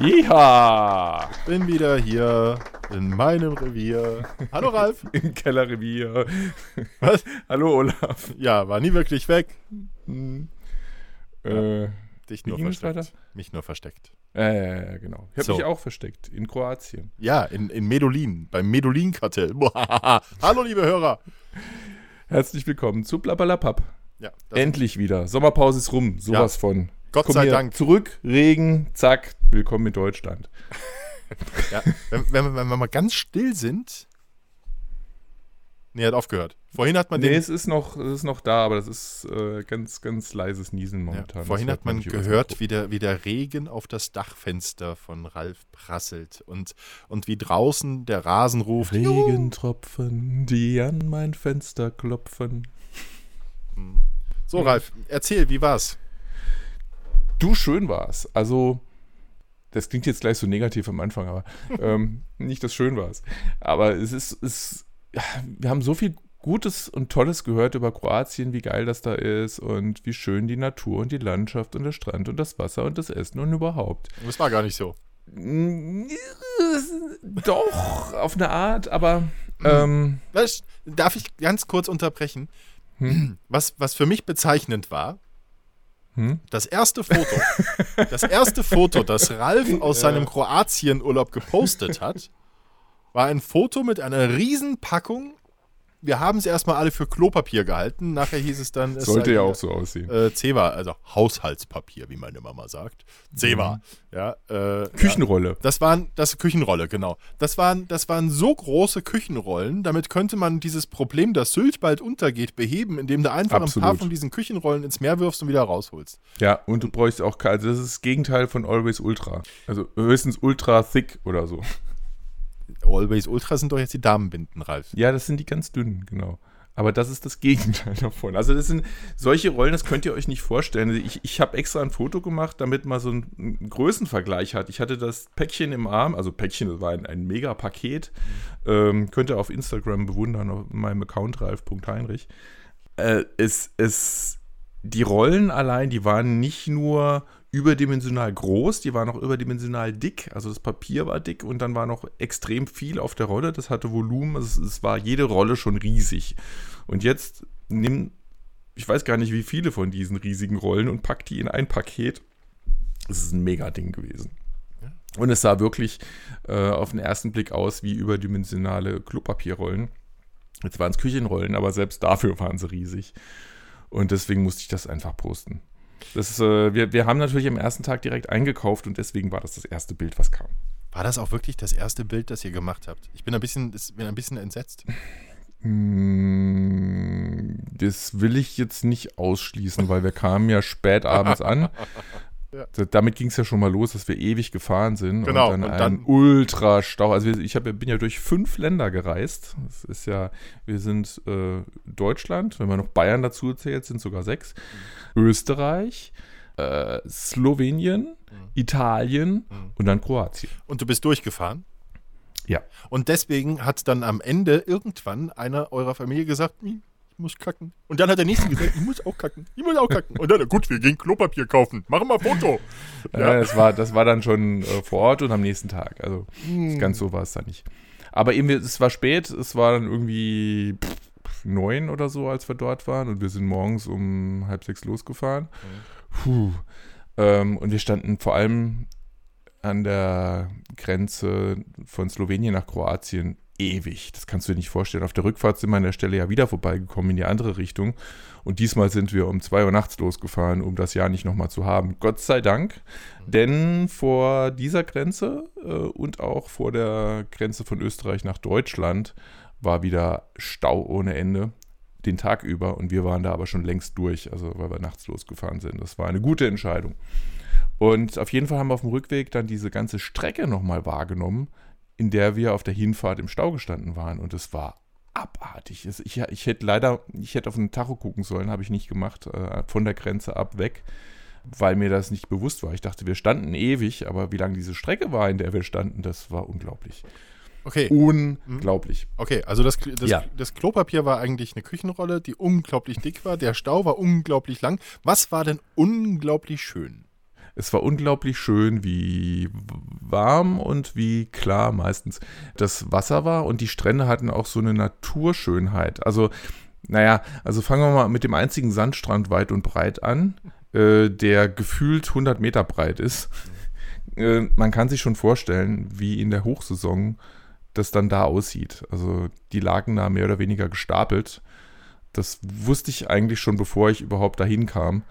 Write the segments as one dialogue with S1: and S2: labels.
S1: Iha!
S2: Bin wieder hier in meinem Revier. Hallo Ralf.
S1: Im Kellerrevier.
S2: Was?
S1: Hallo Olaf.
S2: Ja, war nie wirklich weg.
S1: Äh,
S2: Dich nur versteckt.
S1: weiter?
S2: Mich nur versteckt.
S1: äh, genau. Ich habe
S2: So.
S1: mich auch versteckt. In Kroatien.
S2: Ja, in, in Medulin, beim Medulin-Kartell. Hallo, liebe Hörer.
S1: Herzlich willkommen zu Blablabla.
S2: Ja,
S1: Endlich wieder. Sommerpause ist rum. Sowas von.
S2: Gott
S1: Komm
S2: sei Dank.
S1: Zurück, Regen, zack, willkommen in Deutschland.
S2: ja, wenn, wenn, wenn wir mal ganz still sind. Nee, hat aufgehört. Vorhin hat man
S1: Nee,
S2: den,
S1: es ist noch, es ist noch da, aber das ist äh, ganz, ganz leises Niesen
S2: ja,
S1: momentan.
S2: vorhin
S1: Das
S2: hat man gehört, wie der, wie der Regen auf das Dachfenster von Ralf prasselt und, und wie draußen der Rasen ruft.
S1: Regentropfen, die an mein Fenster klopfen.
S2: So, Ralf, erzähl, wie war's?
S1: Du, schön war's. Also, das klingt jetzt gleich so negativ am Anfang, aber ähm, nicht, dass schön war's. Aber es ist, es, ja, wir haben so viel Gutes und Tolles gehört über Kroatien, wie geil das da ist und wie schön die Natur und die Landschaft und der Strand und das Wasser und das Essen und überhaupt.
S2: Das war gar nicht so.
S1: Doch, auf eine Art, aber ähm,
S2: Was, darf ich ganz kurz unterbrechen?
S1: Hm?
S2: Was, was für mich bezeichnend war,
S1: Hm?
S2: das erste Foto, das erste Foto, das Ralf aus seinem Kroatienurlaub gepostet hat, war ein Foto mit einer Riesenpackung. Wir haben es erstmal alle für Klopapier gehalten. Nachher hieß es dann, es
S1: sollte ja auch so aussehen.
S2: Äh, Zewa, also Haushaltspapier, wie meine Mama sagt. Zewa. Ja, äh,
S1: Küchenrolle.
S2: das waren, das Küchenrolle, genau. Das waren, das waren so große Küchenrollen, damit könnte man dieses Problem, dass Sylt bald untergeht, beheben, indem du einfach ein paar
S1: Absolut.
S2: von diesen Küchenrollen ins Meer wirfst und wieder rausholst.
S1: Ja, und du bräuchst auch, also das ist das Gegenteil von Always Ultra. Also höchstens Ultra Thick oder so.
S2: Always Ultra sind doch jetzt die Damenbinden, Ralf.
S1: Ja, das sind die ganz dünnen, genau. Aber das ist das Gegenteil davon. Also das sind solche Rollen, das könnt ihr euch nicht vorstellen. Ich, ich habe extra ein Foto gemacht, damit man so einen, einen Größenvergleich hat. Ich hatte das Päckchen im Arm, also Päckchen, das war ein, ein Mega-Paket. Ähm, könnt ihr auf Instagram bewundern, auf meinem Account ralf.heinrich. Äh, es, es, die Rollen allein, die waren nicht nur überdimensional groß, die waren auch überdimensional dick. Also das Papier war dick und dann war noch extrem viel auf der Rolle. Das hatte Volumen. Es, es war jede Rolle schon riesig. Und jetzt nimm, ich weiß gar nicht, wie viele von diesen riesigen Rollen und pack die in ein Paket. Das ist ein Mega-Ding gewesen. Und es sah wirklich äh, auf den ersten Blick aus wie überdimensionale Klopapierrollen. Jetzt waren es Küchenrollen, aber selbst dafür waren sie riesig. Und deswegen musste ich das einfach posten. Das äh, wir, wir haben natürlich am ersten Tag direkt eingekauft und deswegen war das das erste Bild, was kam.
S2: War das auch wirklich das erste Bild, das ihr gemacht habt? Ich bin ein bisschen, bin ein bisschen entsetzt.
S1: Mm, Das will ich jetzt nicht ausschließen, weil wir kamen ja spät abends an.
S2: Ja.
S1: Da- Damit ging es ja schon mal los, dass wir ewig gefahren sind.
S2: Genau,
S1: Und dann
S2: und dann-
S1: Ultra-Stau. Also wir, ich hab, bin ja durch fünf Länder gereist. Das ist ja, wir sind äh, Deutschland, wenn man noch Bayern dazu zählt, sind sogar sechs. Österreich, äh, Slowenien, Italien
S2: Mhm.
S1: und dann Kroatien.
S2: Und du bist durchgefahren?
S1: Ja.
S2: Und deswegen hat dann am Ende irgendwann einer eurer Familie gesagt, "Hm, muss kacken. Und dann hat der nächste gesagt, ich muss auch kacken. Ich muss auch kacken. Und dann, gut, wir gehen Klopapier kaufen. Machen wir ein Foto.
S1: Ja. das, war, das war dann schon äh, vor Ort und am nächsten Tag. Also
S2: Hm.
S1: ganz so war es dann nicht. Aber eben, es war spät, es war dann irgendwie pff, neun oder so, als wir dort waren. Und wir sind morgens um halb sechs losgefahren. Puh. Ähm, und wir standen vor allem an der Grenze von Slowenien nach Kroatien ewig. Das kannst du dir nicht vorstellen. Auf der Rückfahrt sind wir an der Stelle ja wieder vorbeigekommen in die andere Richtung. Und diesmal sind wir um zwei Uhr nachts losgefahren, um das Jahr nicht nochmal zu haben. Gott sei Dank. Denn vor dieser Grenze äh, und auch vor der Grenze von Österreich nach Deutschland war wieder Stau ohne Ende den Tag über. Und wir waren da aber schon längst durch, also weil wir nachts losgefahren sind. Das war eine gute Entscheidung. Und auf jeden Fall haben wir auf dem Rückweg dann diese ganze Strecke nochmal wahrgenommen, in der wir auf der Hinfahrt im Stau gestanden waren. Und es war abartig. Ich, ich hätte leider, ich hätte auf den Tacho gucken sollen, habe ich nicht gemacht, äh, von der Grenze ab weg. weil mir das nicht bewusst war. Ich dachte, wir standen ewig, aber wie lang diese Strecke war, in der wir standen, das war unglaublich.
S2: Okay.
S1: Unglaublich.
S2: Okay, also das, das,
S1: Ja.
S2: das Klopapier war eigentlich eine Küchenrolle, die unglaublich dick war. Der Stau war unglaublich lang. Was war denn unglaublich schön?
S1: Es war unglaublich schön, wie warm und wie klar meistens das Wasser war und die Strände hatten auch so eine Naturschönheit. Also, naja, also fangen wir mal mit dem einzigen Sandstrand weit und breit an, äh, der gefühlt 100 Meter breit ist. Äh, man kann sich schon vorstellen, wie in der Hochsaison das dann da aussieht. Also die lagen da mehr oder weniger gestapelt. Das wusste ich eigentlich schon, bevor ich überhaupt dahin kam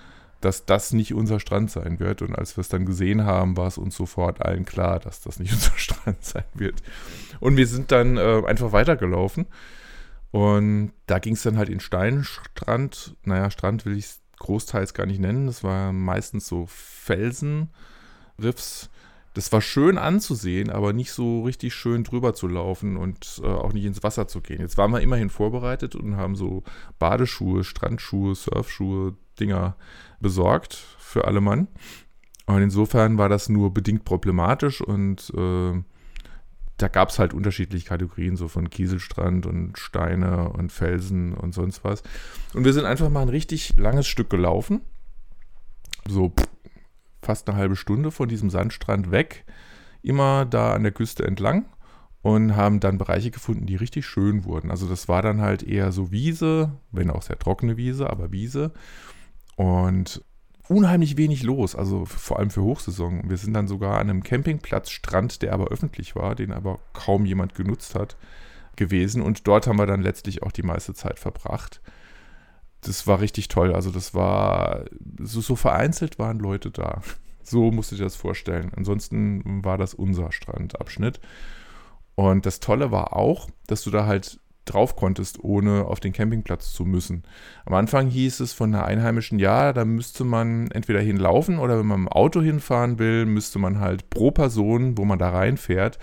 S1: dass das nicht unser Strand sein wird. Und als wir es dann gesehen haben, war es uns sofort allen klar, dass das nicht unser Strand sein wird. Und wir sind dann äh, einfach weitergelaufen. Und da ging es dann halt in Steinstrand. Naja, Strand will ich es großteils gar nicht nennen. Das war meistens so Felsenriffs. Das war schön anzusehen, aber nicht so richtig schön drüber zu laufen und äh, auch nicht ins Wasser zu gehen. Jetzt waren wir immerhin vorbereitet und haben so Badeschuhe, Strandschuhe, Surfschuhe, Dinger besorgt für alle Mann. Und insofern war das nur bedingt problematisch und äh, da gab es halt unterschiedliche Kategorien, so von Kieselstrand und Steine und Felsen und sonst was. Und wir sind einfach mal ein richtig langes Stück gelaufen. So pff, fast eine halbe Stunde von diesem Sandstrand weg, immer da an der Küste entlang und haben dann Bereiche gefunden, die richtig schön wurden. Also das war dann halt eher so Wiese, wenn auch sehr trockene Wiese, aber Wiese. Und unheimlich wenig los, also vor allem für Hochsaison. Wir sind dann sogar an einem Campingplatzstrand, der aber öffentlich war, den aber kaum jemand genutzt hat, gewesen. Und dort haben wir dann letztlich auch die meiste Zeit verbracht. Das war richtig toll. Also das war so, so vereinzelt waren Leute da. So musst du dir das vorstellen. Ansonsten war das unser Strandabschnitt. Und das Tolle war auch, dass du da halt drauf konntest, ohne auf den Campingplatz zu müssen. Am Anfang hieß es von der Einheimischen, ja, da müsste man entweder hinlaufen oder wenn man im Auto hinfahren will, müsste man halt pro Person, wo man da reinfährt,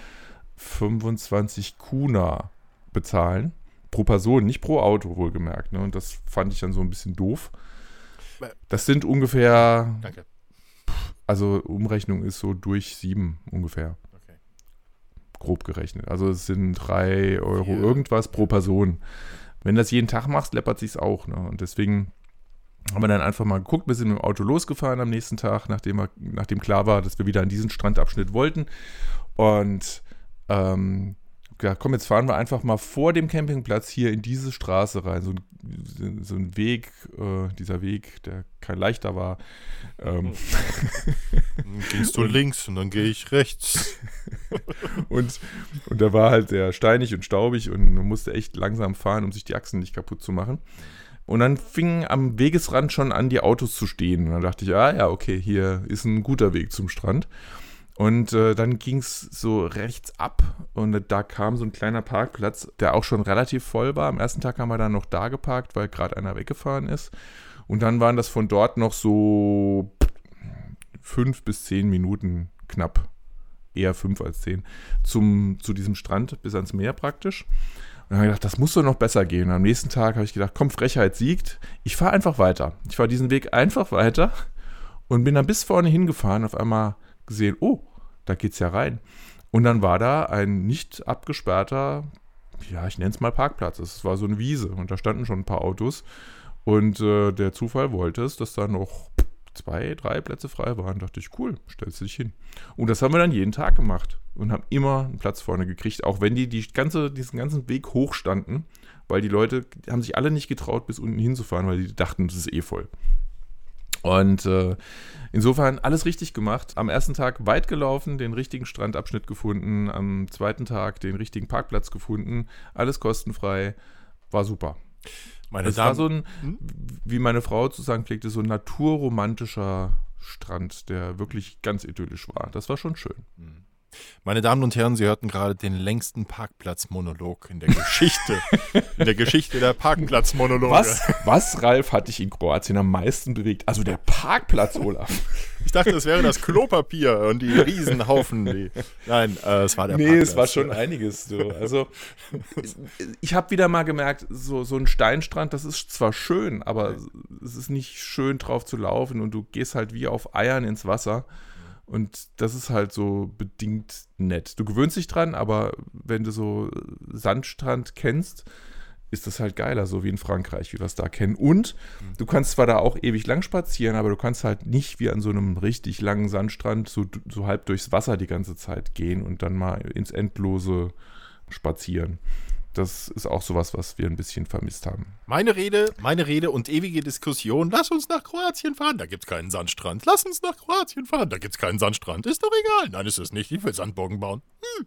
S1: 25 Kuna bezahlen. Pro Person, nicht pro Auto, wohlgemerkt. Ne? Und das fand ich dann so ein bisschen doof. Das sind ungefähr,
S2: Danke.
S1: also Umrechnung ist so durch sieben ungefähr. Grob gerechnet. Also es sind drei Euro
S2: Vier.
S1: irgendwas pro Person. Wenn du das jeden Tag machst, läppert sich's auch. Ne? Und deswegen haben wir dann einfach mal geguckt, wir sind mit dem Auto losgefahren am nächsten Tag, nachdem, wir, nachdem klar war, dass wir wieder an diesen Strandabschnitt wollten. Und ähm, ja, komm, jetzt fahren wir einfach mal vor dem Campingplatz hier in diese Straße rein. So ein, so ein Weg, äh, dieser Weg, der kein leichter war. Ähm,
S2: Dann gehst du links und dann gehe ich rechts.
S1: Und, und da war halt sehr steinig und staubig und man musste echt langsam fahren, um sich die Achsen nicht kaputt zu machen. Und dann fingen am Wegesrand schon an, die Autos zu stehen. Und dann dachte ich, ah ja, okay, hier ist ein guter Weg zum Strand. Und äh, dann ging es so rechts ab und da kam so ein kleiner Parkplatz, der auch schon relativ voll war. Am ersten Tag haben wir dann noch da geparkt, weil gerade einer weggefahren ist. Und dann waren das von dort noch so fünf bis zehn Minuten knapp eher fünf als zehn, zum, zu diesem Strand bis ans Meer praktisch. Und dann habe ich gedacht, das muss doch noch besser gehen. Und am nächsten Tag habe ich gedacht, komm, Frechheit siegt. Ich fahre einfach weiter. Ich fahre diesen Weg einfach weiter und bin dann bis vorne hingefahren. Auf einmal gesehen, oh, da geht's ja rein. Und dann war da ein nicht abgesperrter, ja, ich nenne es mal Parkplatz. Es war so eine Wiese und da standen schon ein paar Autos. Und äh, der Zufall wollte es, dass da noch zwei, drei Plätze frei waren. Da dachte ich, cool, stellst du dich hin. Und das haben wir dann jeden Tag gemacht und haben immer einen Platz vorne gekriegt, auch wenn die, die ganze, diesen ganzen Weg hoch standen, weil die Leute haben sich alle nicht getraut, bis unten hinzufahren, weil die dachten, das ist eh voll. Und äh, insofern alles richtig gemacht. Am ersten Tag weit gelaufen, den richtigen Strandabschnitt gefunden, am zweiten Tag den richtigen Parkplatz gefunden, alles kostenfrei, war super.
S2: Meine
S1: Es war so
S2: Damen,
S1: ein,
S2: Hm?
S1: wie meine Frau zu sagen pflegte, so ein naturromantischer Strand, der wirklich ganz idyllisch war. Das war schon schön.
S2: Meine Damen und Herren, Sie hörten gerade den längsten Parkplatzmonolog in der Geschichte. in der Geschichte der Parkplatzmonologe.
S1: Was, was, Ralf, hat dich in Kroatien am meisten bewegt? Also der Parkplatz, Olaf.
S2: Ich dachte, es wäre das Klopapier und die Riesenhaufen. Die, nein, äh, es war der
S1: nee,
S2: Parkplatz.
S1: es war schon einiges. So. Also ich habe wieder mal gemerkt, so, so ein Steinstrand, das ist zwar schön, aber es ist nicht schön drauf zu laufen und du gehst halt wie auf Eiern ins Wasser. Und das ist halt so bedingt nett. Du gewöhnst dich dran, aber wenn du so Sandstrand kennst, ist das halt geiler, so wie in Frankreich, wie wir es da kennen. Und du kannst zwar da auch ewig lang spazieren, aber du kannst halt nicht wie an so einem richtig langen Sandstrand so, so halb durchs Wasser die ganze Zeit gehen und dann mal ins Endlose spazieren. Das ist auch sowas, was wir ein bisschen vermisst haben.
S2: Meine Rede, meine Rede und ewige Diskussion. Lass uns nach Kroatien fahren, da gibt's keinen Sandstrand. Lass uns nach Kroatien fahren, da gibt's keinen Sandstrand. Ist doch egal. Nein, ist es nicht. Ich will Sandburgen bauen.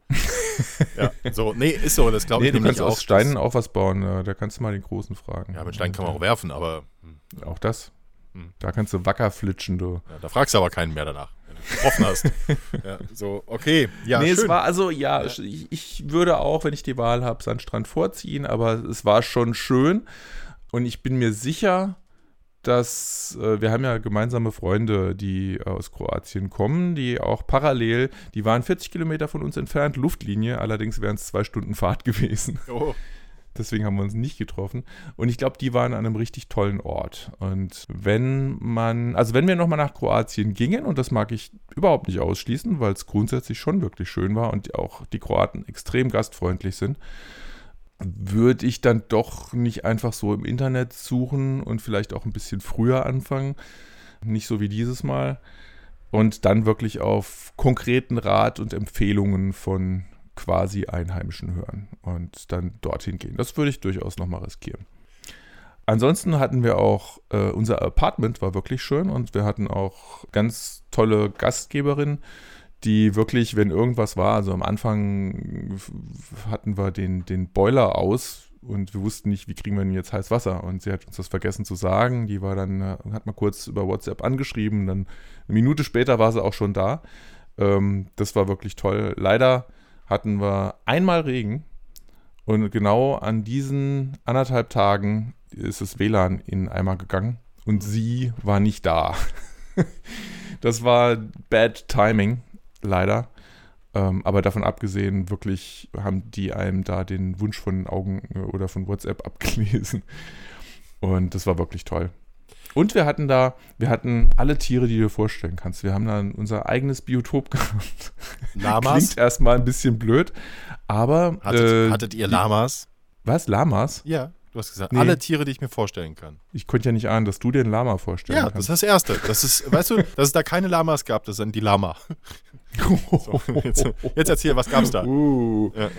S2: Hm. ja, so, nee, ist so. Das glaube
S1: Nee,
S2: ich
S1: du kannst
S2: auch.
S1: aus Steinen auch was bauen. äh, Da kannst du mal den Großen fragen.
S2: Ja, mit Steinen kann man auch werfen, aber hm,
S1: Auch das.
S2: Hm.
S1: Da kannst du wacker flitschen, du.
S2: ja, da fragst du aber keinen mehr danach, getroffen hast. ja, so, okay. Ja,
S1: nee,
S2: schön.
S1: es war also, ja, Ich, ich würde auch, wenn ich die Wahl habe, Sandstrand vorziehen, aber es war schon schön. Und ich bin mir sicher, dass äh, wir haben ja gemeinsame Freunde, die aus Kroatien kommen, die auch parallel, die waren 40 Kilometer von uns entfernt, Luftlinie, allerdings wären es zwei Stunden Fahrt gewesen.
S2: oh.
S1: Deswegen haben wir uns nicht getroffen. Und ich glaube, die waren an einem richtig tollen Ort. Und wenn man, also wenn wir nochmal nach Kroatien gingen, und das mag ich überhaupt nicht ausschließen, weil es grundsätzlich schon wirklich schön war und auch die Kroaten extrem gastfreundlich sind, würde ich dann doch nicht einfach so im Internet suchen und vielleicht auch ein bisschen früher anfangen. Nicht so wie dieses Mal. Und dann wirklich auf konkreten Rat und Empfehlungen von quasi Einheimischen hören und dann dorthin gehen. Das würde ich durchaus nochmal riskieren. Ansonsten hatten wir auch, äh, unser Apartment war wirklich schön und wir hatten auch ganz tolle Gastgeberinnen, die wirklich, wenn irgendwas war, also am Anfang hatten wir den, den Boiler aus und wir wussten nicht, wie kriegen wir denn jetzt heiß Wasser und sie hat uns das vergessen zu sagen. Die war dann, äh, hat mal kurz über WhatsApp angeschrieben, dann eine Minute später war sie auch schon da. Ähm, das war wirklich toll. Leider hatten wir einmal Regen und genau an diesen anderthalb Tagen ist das WLAN in Eimer gegangen und sie war nicht da. das war bad timing, leider. Ähm, aber davon abgesehen, wirklich haben die einem da den Wunsch von Augen äh, oder von WhatsApp abgelesen. Und das war wirklich toll. Und wir hatten da, wir hatten alle Tiere, die du dir vorstellen kannst. Wir haben da unser eigenes Biotop gehabt.
S2: Lamas?
S1: Klingt erstmal ein bisschen blöd, aber.
S2: Hattet,
S1: äh,
S2: hattet ihr Lamas?
S1: Was? Lamas?
S2: Ja, du hast gesagt,
S1: Nee.
S2: alle Tiere, die ich mir vorstellen kann.
S1: Ich konnte ja nicht ahnen, dass du dir einen Lama vorstellen
S2: Ja, das ist das Erste. Das ist, weißt du, dass es da keine Lamas gab, das sind die Lama. So, jetzt, jetzt erzähl, was gab's da?
S1: Uh,
S2: Ja, ja.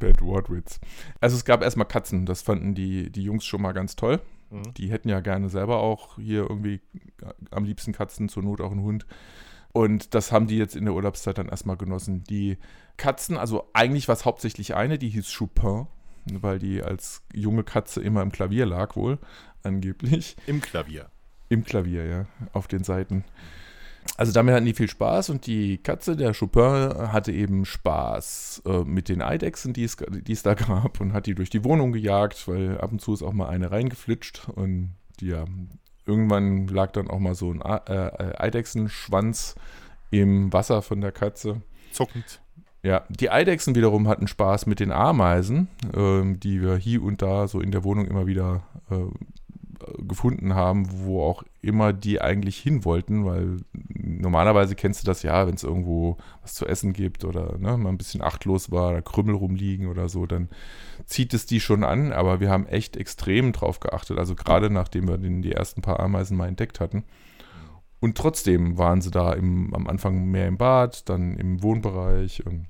S1: Bad Wortwitz. Also es gab erstmal Katzen, das fanden die, die Jungs schon mal ganz toll.
S2: Mhm.
S1: Die hätten ja gerne selber auch hier irgendwie am liebsten Katzen, zur Not auch einen Hund. Und das haben die jetzt in der Urlaubszeit dann erstmal genossen. Die Katzen, also eigentlich war es hauptsächlich eine, die hieß Chupin, weil die als junge Katze immer im Klavier lag wohl, angeblich.
S2: Im Klavier.
S1: Im Klavier, ja, auf den Seiten. Also damit hatten die viel Spaß und die Katze, der Chopin, hatte eben Spaß äh, mit den Eidechsen, die es, die es da gab und hat die durch die Wohnung gejagt, weil ab und zu ist auch mal eine reingeflitscht und die, ja, irgendwann lag dann auch mal so ein A- äh, Eidechsenschwanz im Wasser von der Katze.
S2: Zuckend.
S1: Ja, die Eidechsen wiederum hatten Spaß mit den Ameisen, ähm, die wir hier und da so in der Wohnung immer wieder äh, gefunden haben, wo auch immer die eigentlich hin wollten, weil normalerweise kennst du das ja, wenn es irgendwo was zu essen gibt oder ne, mal ein bisschen achtlos war, da Krümmel rumliegen oder so, dann zieht es die schon an, aber wir haben echt extrem drauf geachtet, also gerade nachdem wir den, die ersten paar Ameisen mal entdeckt hatten. Und trotzdem waren sie da im, am Anfang mehr im Bad, dann im Wohnbereich und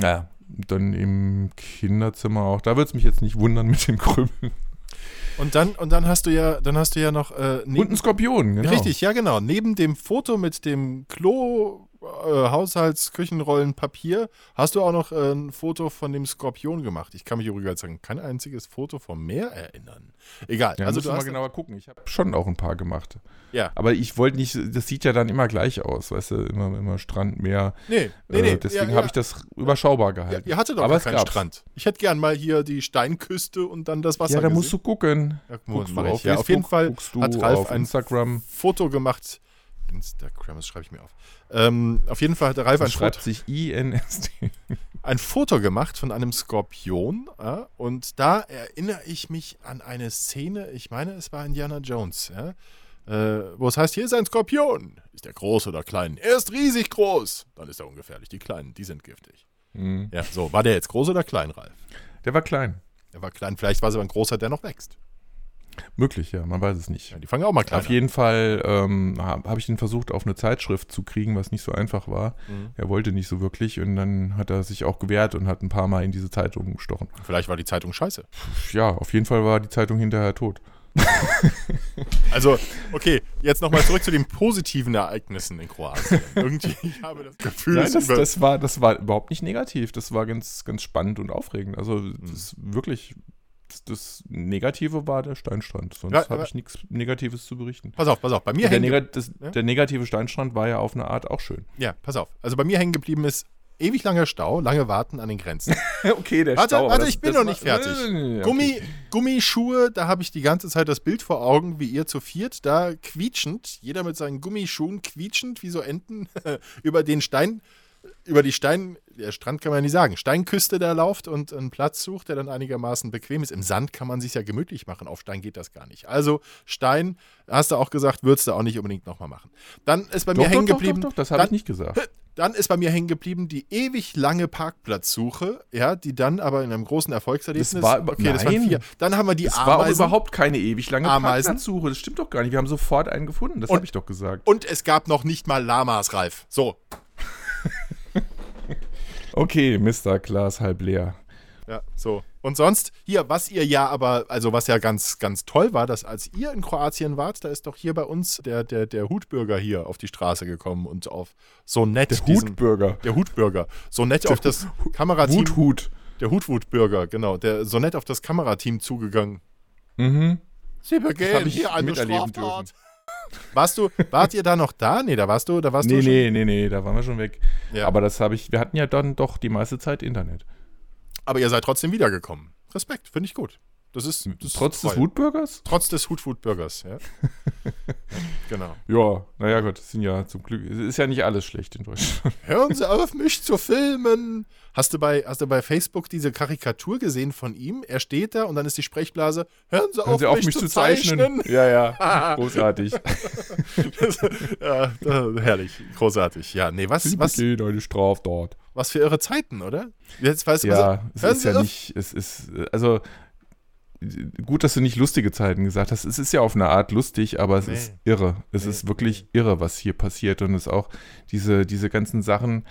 S1: ja, dann im Kinderzimmer auch. Da würde es mich jetzt nicht wundern mit den Krümmeln.
S2: Und dann, und dann hast du ja, dann hast du ja noch äh,
S1: Und ein Skorpion, genau.
S2: Richtig, ja genau. Neben dem Foto mit dem Klo, äh, Haushalts, Küchenrollen, Papier, hast du auch noch äh, ein Foto von dem Skorpion gemacht. Ich kann mich übrigens an kein einziges Foto vom Meer erinnern. Egal.
S1: Ja,
S2: also du
S1: mal genauer gucken. Ich habe schon auch ein paar gemacht.
S2: Ja.
S1: Aber ich wollte nicht, das sieht ja dann immer gleich aus, weißt du, immer, immer Strand, Meer.
S2: Nee, nee,
S1: äh,
S2: nee.
S1: deswegen
S2: ja,
S1: habe
S2: ja.
S1: ich das überschaubar
S2: Ja,
S1: gehalten.
S2: ihr hattet doch
S1: Aber
S2: keinen
S1: gab's.
S2: Strand. Ich hätte gern mal hier die Steinküste und dann das Wasser
S1: Ja, da musst du gucken.
S2: Ja,
S1: Guckst du auf
S2: ja, auf jeden Fall hat Ralf
S1: auf
S2: ein
S1: Instagram.
S2: Foto gemacht. Instagram, das schreibe ich mir auf. Ähm, auf jeden Fall hat der Ralf ein
S1: schreibt
S2: Foto.
S1: sich INST.
S2: ein Foto gemacht von einem Skorpion. Ja, und da erinnere ich mich an eine Szene, ich meine, es war Indiana Jones, ja, äh, wo es heißt, hier ist ein Skorpion. Ist der groß oder klein? Er ist riesig groß. Dann ist er ungefährlich. Die Kleinen, die sind giftig.
S1: Mhm.
S2: Ja, so, war der jetzt groß oder klein, Ralf?
S1: Der war klein.
S2: Er war klein, vielleicht war es aber ein großer, der noch wächst.
S1: Möglich, ja, man weiß es nicht.
S2: Ja, die fangen auch mal klein
S1: Auf jeden Fall ähm, habe hab ich ihn versucht, auf eine Zeitschrift zu kriegen, was nicht so einfach war.
S2: Mhm.
S1: Er wollte nicht so wirklich und dann hat er sich auch gewehrt und hat ein paar Mal in diese Zeitung gestochen.
S2: Vielleicht war die Zeitung scheiße.
S1: Ja, auf jeden Fall war die Zeitung hinterher tot.
S2: Also, okay, jetzt nochmal zurück zu den positiven Ereignissen in Kroatien. Irgendwie, ich habe das Gefühl,
S1: Nein, das, das, war, das war überhaupt nicht negativ. Das war ganz, ganz spannend und aufregend. Also,
S2: Mhm.
S1: das ist wirklich. Das, Negative war der Steinstrand. Sonst
S2: Ja,
S1: habe ich nichts Negatives zu berichten.
S2: pass auf, pass auf. Bei mir
S1: Der, nega das,
S2: Ja?
S1: der negative Steinstrand war ja auf eine Art auch schön.
S2: ja, pass auf. Also bei mir hängen geblieben ist ewig langer Stau, lange Warten an den Grenzen.
S1: okay, der
S2: Warte,
S1: Stau,
S2: warte, ich bin noch nicht fertig.
S1: Okay.
S2: Gummi, Gummischuhe, da habe ich die ganze Zeit das Bild vor Augen, wie ihr zu viert da quietschend, jeder mit seinen Gummischuhen quietschend, wie so Enten, über den Stein, über die Stein, der Strand kann man ja nicht sagen, Steinküste da lauft und einen Platz sucht, der dann einigermaßen bequem ist. Im Sand kann man sich ja gemütlich machen, auf Stein geht das gar nicht. Also Stein, hast du auch gesagt, würdest du auch nicht unbedingt nochmal machen. Dann ist bei
S1: Doch,
S2: mir hängen
S1: doch, doch,
S2: geblieben.
S1: doch, doch, das habe ich nicht gesagt.
S2: Dann ist bei mir hängen geblieben die ewig lange Parkplatzsuche, ja, die dann aber in einem großen Erfolgserlebnis.
S1: Das war
S2: okay, das waren
S1: nein.
S2: vier. Dann haben wir die
S1: Es war auch
S2: Ameisen.
S1: überhaupt keine ewig lange
S2: Ameisen?
S1: Parkplatzsuche. Das stimmt doch gar nicht. Wir haben sofort einen gefunden. Das habe ich doch gesagt.
S2: Und es gab noch nicht mal Lamas, Ralf. So.
S1: Okay, Mr. Glas halb leer.
S2: Ja, so. Und sonst, hier, was ihr ja aber, also was ja ganz, ganz toll war, dass als ihr in Kroatien wart, da ist doch hier bei uns der, der, der Hutbürger hier auf die Straße gekommen und auf so nett
S1: Der
S2: diesen-
S1: Hutbürger.
S2: Der Hutbürger. So nett auf das Kamerateam.
S1: Wuthut.
S2: Der Hutwutbürger, genau. Der so nett auf das Kamerateam zugegangen.
S1: Mhm.
S2: Sie
S1: Das
S2: begehen
S1: hab ich
S2: hier eine
S1: miterleben
S2: Straftat. Warst du, wart ihr da noch da? Nee, da warst du, da warst
S1: Nee,
S2: du schon.
S1: nee, nee, nee, da waren wir schon weg.
S2: Ja.
S1: Aber das habe ich, wir hatten ja dann doch die meiste Zeit Internet.
S2: Aber ihr seid trotzdem wiedergekommen. Respekt, finde ich gut. Das ist, das ist
S1: Trotz des. Wutbürgers?
S2: Trotz des Hutwutbürgers, ja. genau.
S1: Ja, naja Gott, das sind ja zum Glück, es ist ja nicht alles schlecht in Deutschland.
S2: Hören Sie auf, mich zu filmen. Hast du, bei, hast du bei Facebook diese Karikatur gesehen von ihm? Er steht da und dann ist die Sprechblase. Hören Sie,
S1: Hören
S2: auf,
S1: Sie auf,
S2: mich,
S1: mich
S2: zu
S1: zu
S2: zeichnen.
S1: zeichnen. Ja, ja, großartig.
S2: ja, äh, herrlich, großartig. Ja, nee, was,
S1: Sie
S2: was,
S1: eine Straftat.
S2: was für irre Zeiten, oder? Jetzt weißt du,
S1: Ja, es
S2: hören
S1: ist
S2: Sie
S1: ja
S2: auf-
S1: nicht, es ist, also gut, dass du nicht lustige Zeiten gesagt hast. Es ist ja auf eine Art lustig, aber es
S2: Nee.
S1: ist irre. Es
S2: Nee,
S1: ist wirklich irre, was hier passiert. Und es auch diese, diese ganzen Sachen,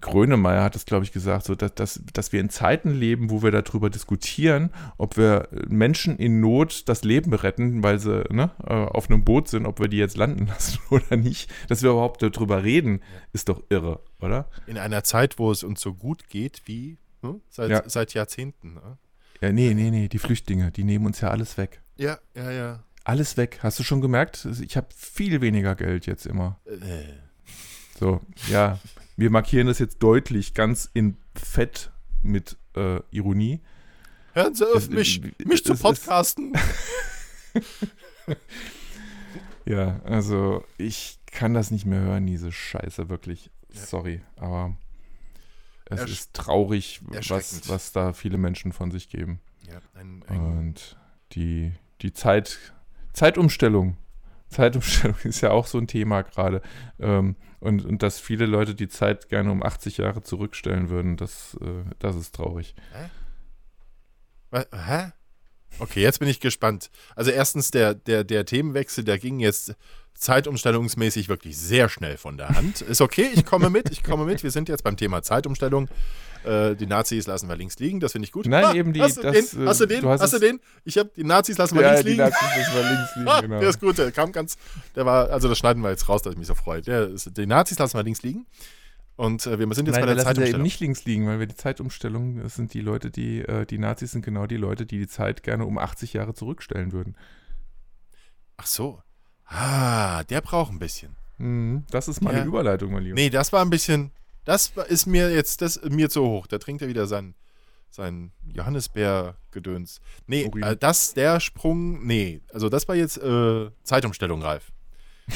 S1: Grönemeyer hat es, glaube ich, gesagt, so dass, dass, dass wir in Zeiten leben, wo wir darüber diskutieren, ob wir Menschen in Not das Leben retten, weil sie ne, äh, auf einem Boot sind, ob wir die jetzt landen lassen oder nicht. Dass wir überhaupt darüber reden, ist doch irre, oder?
S2: in einer Zeit, wo es uns so gut geht wie hm? seit,
S1: Ja.
S2: seit Jahrzehnten. Ne?
S1: Ja, nee, nee, nee, die Flüchtlinge, die nehmen uns ja alles weg.
S2: Ja, ja, ja.
S1: Alles weg. Hast du schon gemerkt? Ich habe viel weniger Geld jetzt immer.
S2: Äh,
S1: So, ja. Wir markieren das jetzt deutlich, ganz in Fett mit äh, Ironie.
S2: hören Sie auf,
S1: Es-
S2: mich,
S1: es-
S2: mich zu
S1: es
S2: podcasten.
S1: Ja, also ich kann das nicht mehr hören, diese Scheiße, wirklich.
S2: Ja.
S1: Sorry, aber es
S2: Ersch-
S1: ist traurig, was, was da viele Menschen von sich geben.
S2: Ja, ein, ein,
S1: Und die, die Zeit, Zeitumstellung. Zeitumstellung ist ja auch so ein Thema gerade. Ähm, und, und dass viele Leute die Zeit gerne um 80 Jahre zurückstellen würden, das, äh, das ist traurig.
S2: Wa- Hä? Okay, jetzt bin ich gespannt. Also erstens, der, der, der Themenwechsel, der ging jetzt zeitumstellungsmäßig wirklich sehr schnell von der Hand. Ist okay, ich komme mit, ich komme mit. Wir sind jetzt beim Thema Zeitumstellung. Äh, die Nazis lassen wir links liegen, das finde ich gut.
S1: Nein, eben die-
S2: Hast du
S1: das,
S2: den?
S1: äh,
S2: Hast du den?
S1: du hast
S2: hast du den? Ich habe die Nazis lassen wir
S1: ja,
S2: links
S1: die
S2: liegen.
S1: Nazis müssen wir links liegen,
S2: Ah,
S1: genau.
S2: Der ist gut, der kam ganz, der war, also das schneiden wir jetzt raus, dass ich mich so freue. Der ist, die Nazis lassen wir links liegen. Und äh, wir sind jetzt
S1: Nein,
S2: bei der
S1: lassen sie eben
S2: Zeitumstellung.
S1: nicht links liegen, weil wir die Zeitumstellung, das sind die Leute, die, äh, die Nazis sind genau die Leute, die die Zeit gerne um 80 Jahre zurückstellen würden.
S2: Ach so. Ah, der braucht ein bisschen.
S1: Mhm, Das ist meine
S2: Ja.
S1: Überleitung, mein Lieber.
S2: Nee, das war ein bisschen, das ist mir jetzt, das ist mir zu hoch. Da trinkt er wieder sein, sein Johannisbeer-Gedöns. Nee, äh, das, der Sprung, nee. Also das war jetzt äh, Zeitumstellung, Ralf.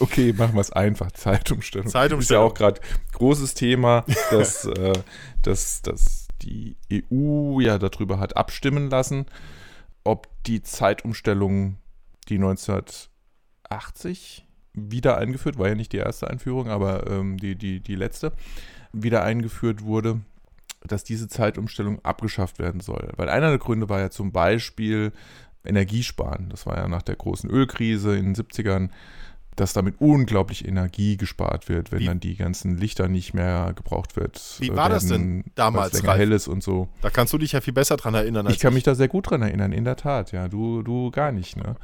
S1: Okay, machen wir es einfach. Zeitumstellung.
S2: Zeitumstellung.
S1: Ist ja auch gerade großes Thema, dass, äh, dass, dass die EU ja darüber hat abstimmen lassen, ob die Zeitumstellung, die 1980 wieder eingeführt, war ja nicht die erste Einführung, aber ähm, die, die, die letzte, wieder eingeführt wurde, dass diese Zeitumstellung abgeschafft werden soll. Weil einer der Gründe war ja zum Beispiel Energiesparen. Das war ja nach der großen Ölkrise in den 70ern, dass damit unglaublich Energie gespart wird, wenn
S2: Wie-
S1: dann die ganzen Lichter nicht mehr gebraucht wird.
S2: Wie
S1: äh,
S2: war das denn damals,
S1: weil's länger
S2: Ralf?
S1: hell ist und so.
S2: Da kannst du dich ja viel besser dran erinnern als
S1: Ich kann mich da sehr gut dran erinnern, in der Tat, ja. Du, du gar nicht, ne?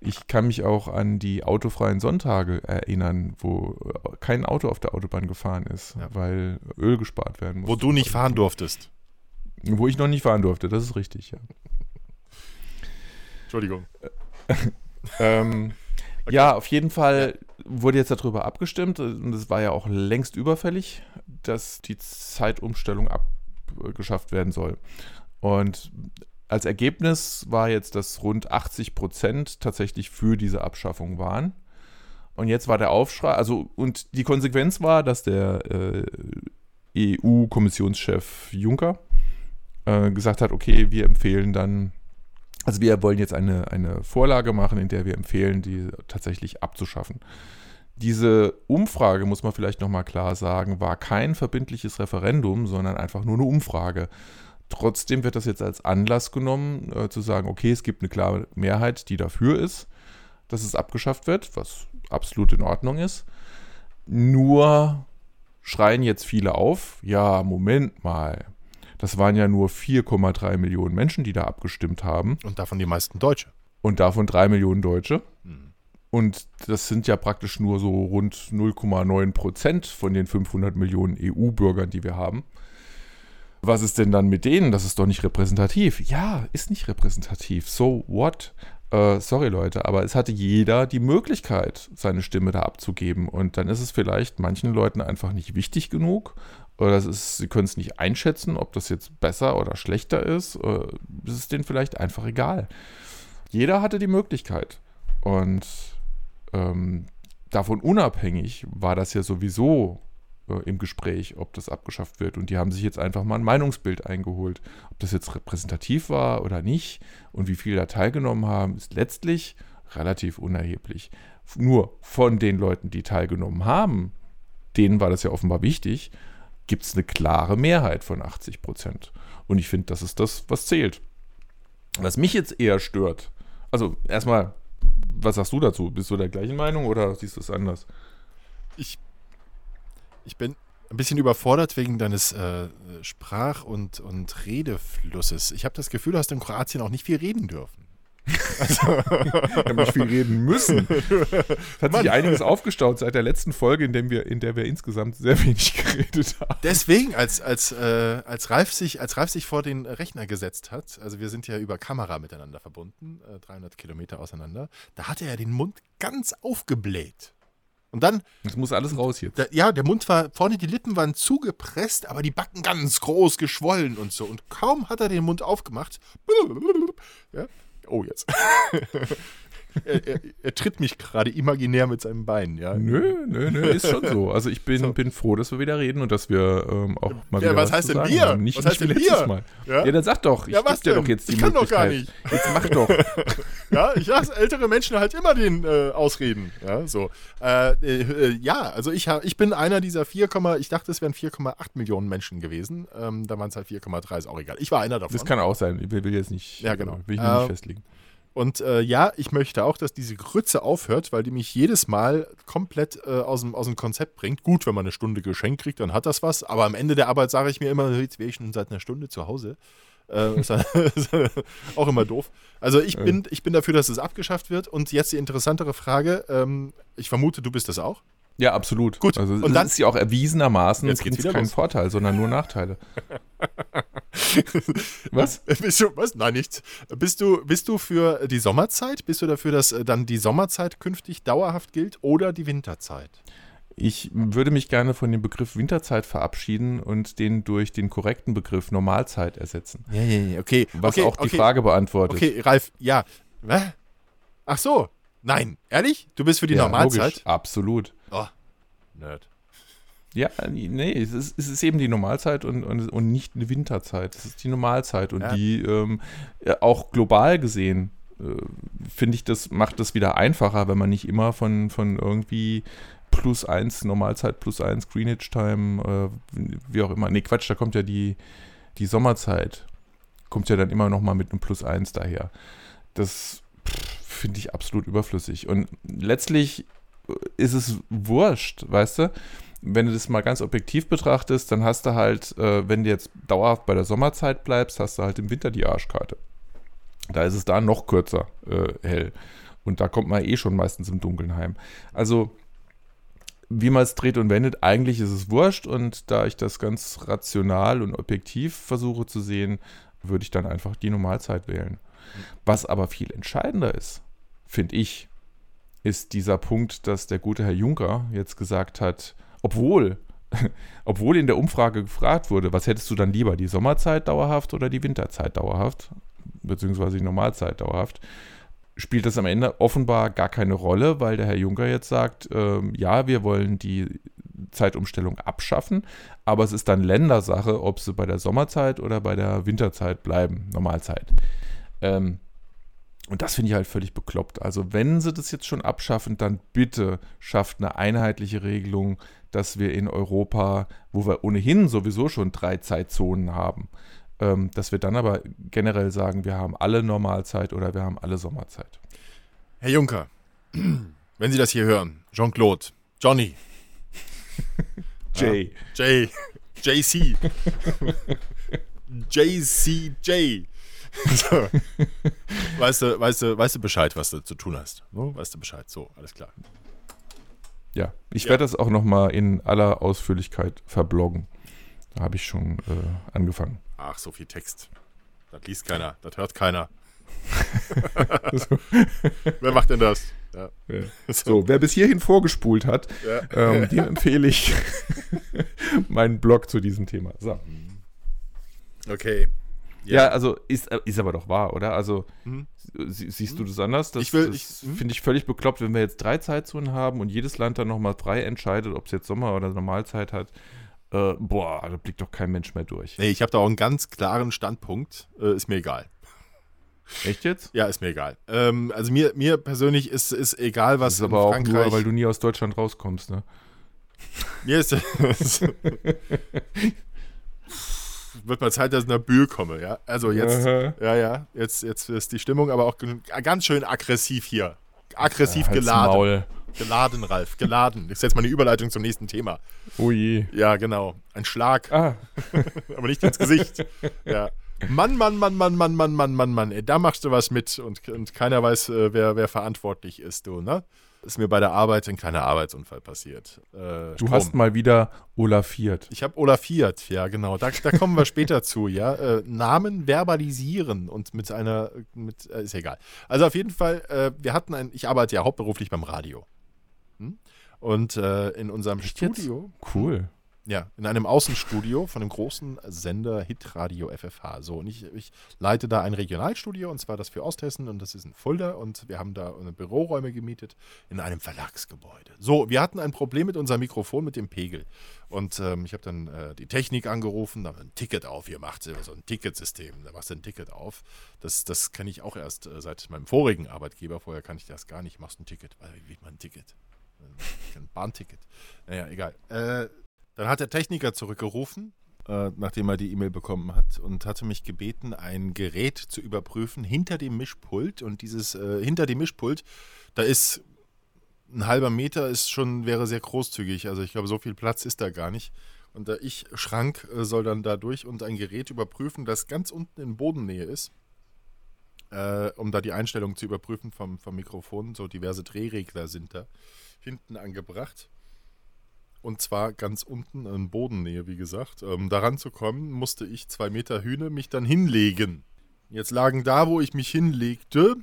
S1: Ich kann mich auch an die autofreien Sonntage erinnern, wo äh, kein Auto auf der Autobahn gefahren ist,
S2: Ja.
S1: weil Öl gespart werden muss.
S2: wo du nicht fahren durftest.
S1: Wo ich noch nicht fahren durfte, das ist richtig, ja.
S2: Entschuldigung.
S1: Ähm, Ja, auf jeden Fall wurde jetzt darüber abgestimmt und es war ja auch längst überfällig, dass die Zeitumstellung abgeschafft werden soll. Und als Ergebnis war jetzt, dass rund 80 Prozent tatsächlich für diese Abschaffung waren. Und jetzt war der Aufschrei, also und die Konsequenz war, dass der äh, EU-Kommissionschef Juncker äh, gesagt hat, okay, wir empfehlen dann also wir wollen jetzt eine, eine Vorlage machen, in der wir empfehlen, die tatsächlich abzuschaffen. Diese Umfrage, muss man vielleicht nochmal klar sagen, war kein verbindliches Referendum, sondern einfach nur eine Umfrage. Trotzdem wird das jetzt als Anlass genommen, äh, zu sagen, okay, es gibt eine klare Mehrheit, die dafür ist, dass es abgeschafft wird, was absolut in Ordnung ist. Nur schreien jetzt viele auf, ja, Moment mal, das waren ja nur 4,3 Millionen Menschen, die da abgestimmt haben
S2: Und davon die meisten Deutsche.
S1: und davon 3 Millionen Deutsche.
S2: Hm.
S1: Und das sind ja praktisch nur so rund 0,9 Prozent von den 500 Millionen EU-Bürgern, die wir haben. Was ist denn dann mit denen? Das ist doch nicht repräsentativ. Ja, ist nicht repräsentativ. So what? Äh, sorry Leute, aber es hatte jeder die Möglichkeit, seine Stimme da abzugeben. Und dann ist es vielleicht manchen Leuten einfach nicht wichtig genug. Oder ist, sie können es nicht einschätzen, ob das jetzt besser oder schlechter ist. Oder es ist denen vielleicht einfach egal. Jeder hatte die Möglichkeit. Und ähm, davon unabhängig war das ja sowieso äh, im Gespräch, ob das abgeschafft wird. Und die haben sich jetzt einfach mal ein Meinungsbild eingeholt. Ob das jetzt repräsentativ war oder nicht und wie viele da teilgenommen haben, ist letztlich relativ unerheblich. Nur von den Leuten, die teilgenommen haben, denen war das ja offenbar wichtig, gibt es eine klare Mehrheit von 80 Prozent. Und ich finde, das ist das, was zählt. Was mich jetzt eher stört, also erstmal, was sagst du dazu? Bist du der gleichen Meinung oder siehst du es anders?
S2: Ich, ich bin ein bisschen überfordert wegen deines äh, Sprach- und, und Redeflusses. Ich habe das Gefühl, du hast in Kroatien auch nicht viel reden dürfen.
S1: Ich habe nicht viel reden müssen. Es hat sich einiges aufgestaut seit der letzten Folge, in, dem wir, in der wir insgesamt sehr wenig geredet haben.
S2: Deswegen, als, als, äh, als, Ralf sich, als Ralf sich vor den Rechner gesetzt hat, also wir sind ja über Kamera miteinander verbunden, äh, 300 Kilometer auseinander, da hatte er den Mund ganz aufgebläht. Und dann,
S1: Das muss alles raus jetzt.
S2: da, ja, der Mund war, vorne die Lippen waren zugepresst, aber die Backen ganz groß geschwollen und so. Und kaum hat er den Mund aufgemacht, ja, oh jetzt. er, er, er tritt mich gerade imaginär mit seinem Bein, ja.
S1: Nö, nö, nö, ist schon so. Also ich bin,
S2: So.
S1: bin froh, dass wir wieder reden und dass wir ähm, auch mal
S2: Ja,
S1: wieder
S2: was heißt
S1: zu
S2: denn wir?
S1: Nicht,
S2: Was heißt
S1: nicht
S2: denn
S1: letztes
S2: wir?
S1: Mal.
S2: Ja?
S1: Ja, dann sag doch. Ich
S2: Ja, was denn?
S1: doch jetzt die
S2: Ich kann doch gar
S1: Möglichkeit. Jetzt mach doch.
S2: Ja, ich lasse ältere Menschen halt immer den äh, Ausreden. Ja, so. Äh, äh, ja, also ich, ich bin einer dieser 4, ich dachte, es wären 4,8 Millionen Menschen gewesen. Ähm, da waren es halt 4,3, ist auch egal. Ich war einer davon.
S1: Das kann auch sein. Ich will, will jetzt nicht,
S2: Ja, genau.
S1: will ich mir nicht
S2: Äh,
S1: festlegen.
S2: Und äh, ja, ich möchte auch, dass diese Grütze aufhört, weil die mich jedes Mal komplett äh, aus, dem, aus dem Konzept bringt. Gut, wenn man eine Stunde geschenkt kriegt, dann hat das was. Aber am Ende der Arbeit sage ich mir immer, jetzt wäre ich schon seit einer Stunde zu Hause. Äh, ist ist auch immer doof. Also ich bin, ich bin dafür, dass es abgeschafft wird. Und jetzt die interessantere Frage. Ähm, ich vermute, du bist das auch.
S1: Ja, absolut.
S2: Gut,
S1: Also
S2: und dann-
S1: ist ja auch erwiesenermaßen
S2: Jetzt geht's
S1: keinen
S2: los.
S1: Vorteil, sondern nur Nachteile. Was?
S2: Bist du, was? Nein, nichts. Bist du, bist du für die Sommerzeit? Bist du dafür, dass äh, dann die Sommerzeit künftig dauerhaft gilt oder die Winterzeit?
S1: Ich würde mich gerne von dem Begriff Winterzeit verabschieden und den durch den korrekten Begriff Normalzeit ersetzen.
S2: Ja, ja, ja, okay.
S1: Was
S2: okay,
S1: auch die
S2: okay.
S1: Frage beantwortet.
S2: Okay, Ralf, ja. Ach so. Nein, ehrlich? Du bist für die
S1: Ja,
S2: Normalzeit?
S1: logisch, absolut.
S2: Nerd.
S1: Ja, nee, es ist, es ist eben die Normalzeit und, und, und nicht eine Winterzeit. Es ist die Normalzeit und
S2: Ja.
S1: die ähm, ja, auch global gesehen äh, finde ich, das macht das wieder einfacher, wenn man nicht immer von, von irgendwie plus eins Normalzeit, plus eins Greenwich Time, äh, wie auch immer. Nee, Quatsch, da kommt ja die, die Sommerzeit. Kommt ja dann immer noch mal mit einem plus eins daher. Das finde ich absolut überflüssig. Und letztlich äh, ist es wurscht, weißt du? Wenn du das mal ganz objektiv betrachtest, dann hast du halt, äh, wenn du jetzt dauerhaft bei der Sommerzeit bleibst, hast du halt im Winter die Arschkarte. Da ist es da noch kürzer äh, hell. Und da kommt man eh schon meistens im Dunkeln heim. Also, wie man es dreht und wendet, eigentlich ist es wurscht. Und da ich das ganz rational und objektiv versuche zu sehen, würde ich dann einfach die Normalzeit wählen. Was aber viel entscheidender ist, finde ich, ist dieser Punkt, dass der gute Herr Juncker jetzt gesagt hat, obwohl, obwohl in der Umfrage gefragt wurde, was hättest du dann lieber, die Sommerzeit dauerhaft oder die Winterzeit dauerhaft, beziehungsweise die Normalzeit dauerhaft, spielt das am Ende offenbar gar keine Rolle, weil der Herr Juncker jetzt sagt, ähm, ja, wir wollen die Zeitumstellung abschaffen, aber es ist dann Ländersache, ob sie bei der Sommerzeit oder bei der Winterzeit bleiben, Normalzeit. Ähm, und das finde ich halt völlig bekloppt. Also wenn sie das jetzt schon abschaffen, dann bitte schafft eine einheitliche Regelung, dass wir in Europa, wo wir ohnehin sowieso schon drei Zeitzonen haben, ähm, dass wir dann aber generell sagen, wir haben alle Normalzeit oder wir haben alle Sommerzeit.
S2: Herr Juncker, wenn Sie das hier hören, Jean-Claude, Johnny,
S1: Jay.
S2: J, JC, JCJ. So. Weißt du, weißt du, weißt du Bescheid, was du zu tun hast? ne? Weißt du Bescheid? So, alles klar.
S1: Ja, ich
S2: Ja.
S1: werde das auch nochmal in aller Ausführlichkeit verbloggen. Da habe ich schon äh, angefangen.
S2: Ach, so viel Text. Das liest keiner, das hört keiner. Wer macht denn das? Ja.
S1: So, wer bis hierhin vorgespult hat,
S2: Ja.
S1: ähm, dem empfehle ich meinen Blog zu diesem Thema. So.
S2: Okay.
S1: Ja, also ist, äh, ist aber doch wahr, oder? Also
S2: Mhm.
S1: sie, siehst du das anders? Das,
S2: Ich will-
S1: das
S2: ich- hm?
S1: finde ich völlig bekloppt, wenn wir jetzt drei Zeitzonen haben und jedes Land dann nochmal frei entscheidet, ob es jetzt Sommer- oder Normalzeit hat. Äh, boah, da blickt doch kein Mensch mehr durch.
S2: Nee, ich habe da auch einen ganz klaren Standpunkt. Äh, ist mir egal.
S1: Echt jetzt?
S2: Ja, ist mir egal. Ähm, also mir, mir persönlich ist, ist egal, was
S1: Das ist aber auch nur, weil du nie aus Deutschland rauskommst, ne?
S2: Mir ist Wird mal Zeit, dass ich nach Bühl komme, ja. Also jetzt,
S1: Aha.
S2: ja, ja, jetzt, jetzt ist die Stimmung aber auch gen- ganz schön aggressiv hier. Aggressiv
S1: Halt's
S2: geladen.
S1: Maul.
S2: Geladen, Ralf, geladen. Das ist jetzt mal eine Überleitung zum nächsten Thema.
S1: Je.
S2: Ja, genau. Ein Schlag,
S1: Ah,
S2: aber nicht ins Gesicht. Ja. Mann, Mann, Mann, Mann, Mann, Mann, Mann, Mann, Mann. Ey, da machst du was mit und, und keiner weiß, äh, wer, wer verantwortlich ist, du, ne? Ist mir bei der Arbeit ein kleiner Arbeitsunfall passiert. Äh,
S1: du
S2: Strom.
S1: hast mal wieder olafiert.
S2: Ich habe Olafiert, ja, genau. Da, da kommen wir später zu, ja. Äh, Namen verbalisieren und mit einer, mit, äh, ist egal. Also auf jeden Fall, äh, wir hatten ein, ich arbeite ja hauptberuflich beim Radio. Hm? Und äh, in unserem? Studio,
S1: Cool.
S2: Ja, in einem Außenstudio von einem großen Sender Hitradio FFH. So, und ich, ich leite da ein Regionalstudio und zwar das für Osthessen und das ist in Fulda und wir haben da eine Büroräume gemietet in einem Verlagsgebäude. So, wir hatten ein Problem mit unserem Mikrofon, mit dem Pegel. Und ähm, ich habe dann äh, die Technik angerufen, da haben wir ein Ticket aufgemacht, so ein Ticketsystem. Da machst du ein Ticket auf. Das, das kenne ich auch erst äh, seit meinem vorigen Arbeitgeber. Vorher kann ich das gar nicht. Machst ein Ticket. Weil, Wie man ein Ticket? Äh, Ein Bahnticket. Naja, egal. Äh, dann hat der Techniker zurückgerufen, äh, nachdem er die E-Mail bekommen hat, und hatte mich gebeten, ein Gerät zu überprüfen hinter dem Mischpult. Und dieses äh, hinter dem Mischpult, da ist ein halber Meter, ist schon, wäre sehr großzügig. Also ich glaube, so viel Platz ist da gar nicht. Und der Ich-Schrank äh, soll dann da durch und ein Gerät überprüfen, das ganz unten in Bodennähe ist, äh, um da die Einstellung zu überprüfen vom, vom Mikrofon. So diverse Drehregler sind da hinten angebracht. Und zwar ganz unten in Bodennähe, wie gesagt. Ähm, daran zu kommen, musste ich zwei Meter Hühne mich dann hinlegen. Jetzt lagen da, wo ich mich hinlegte,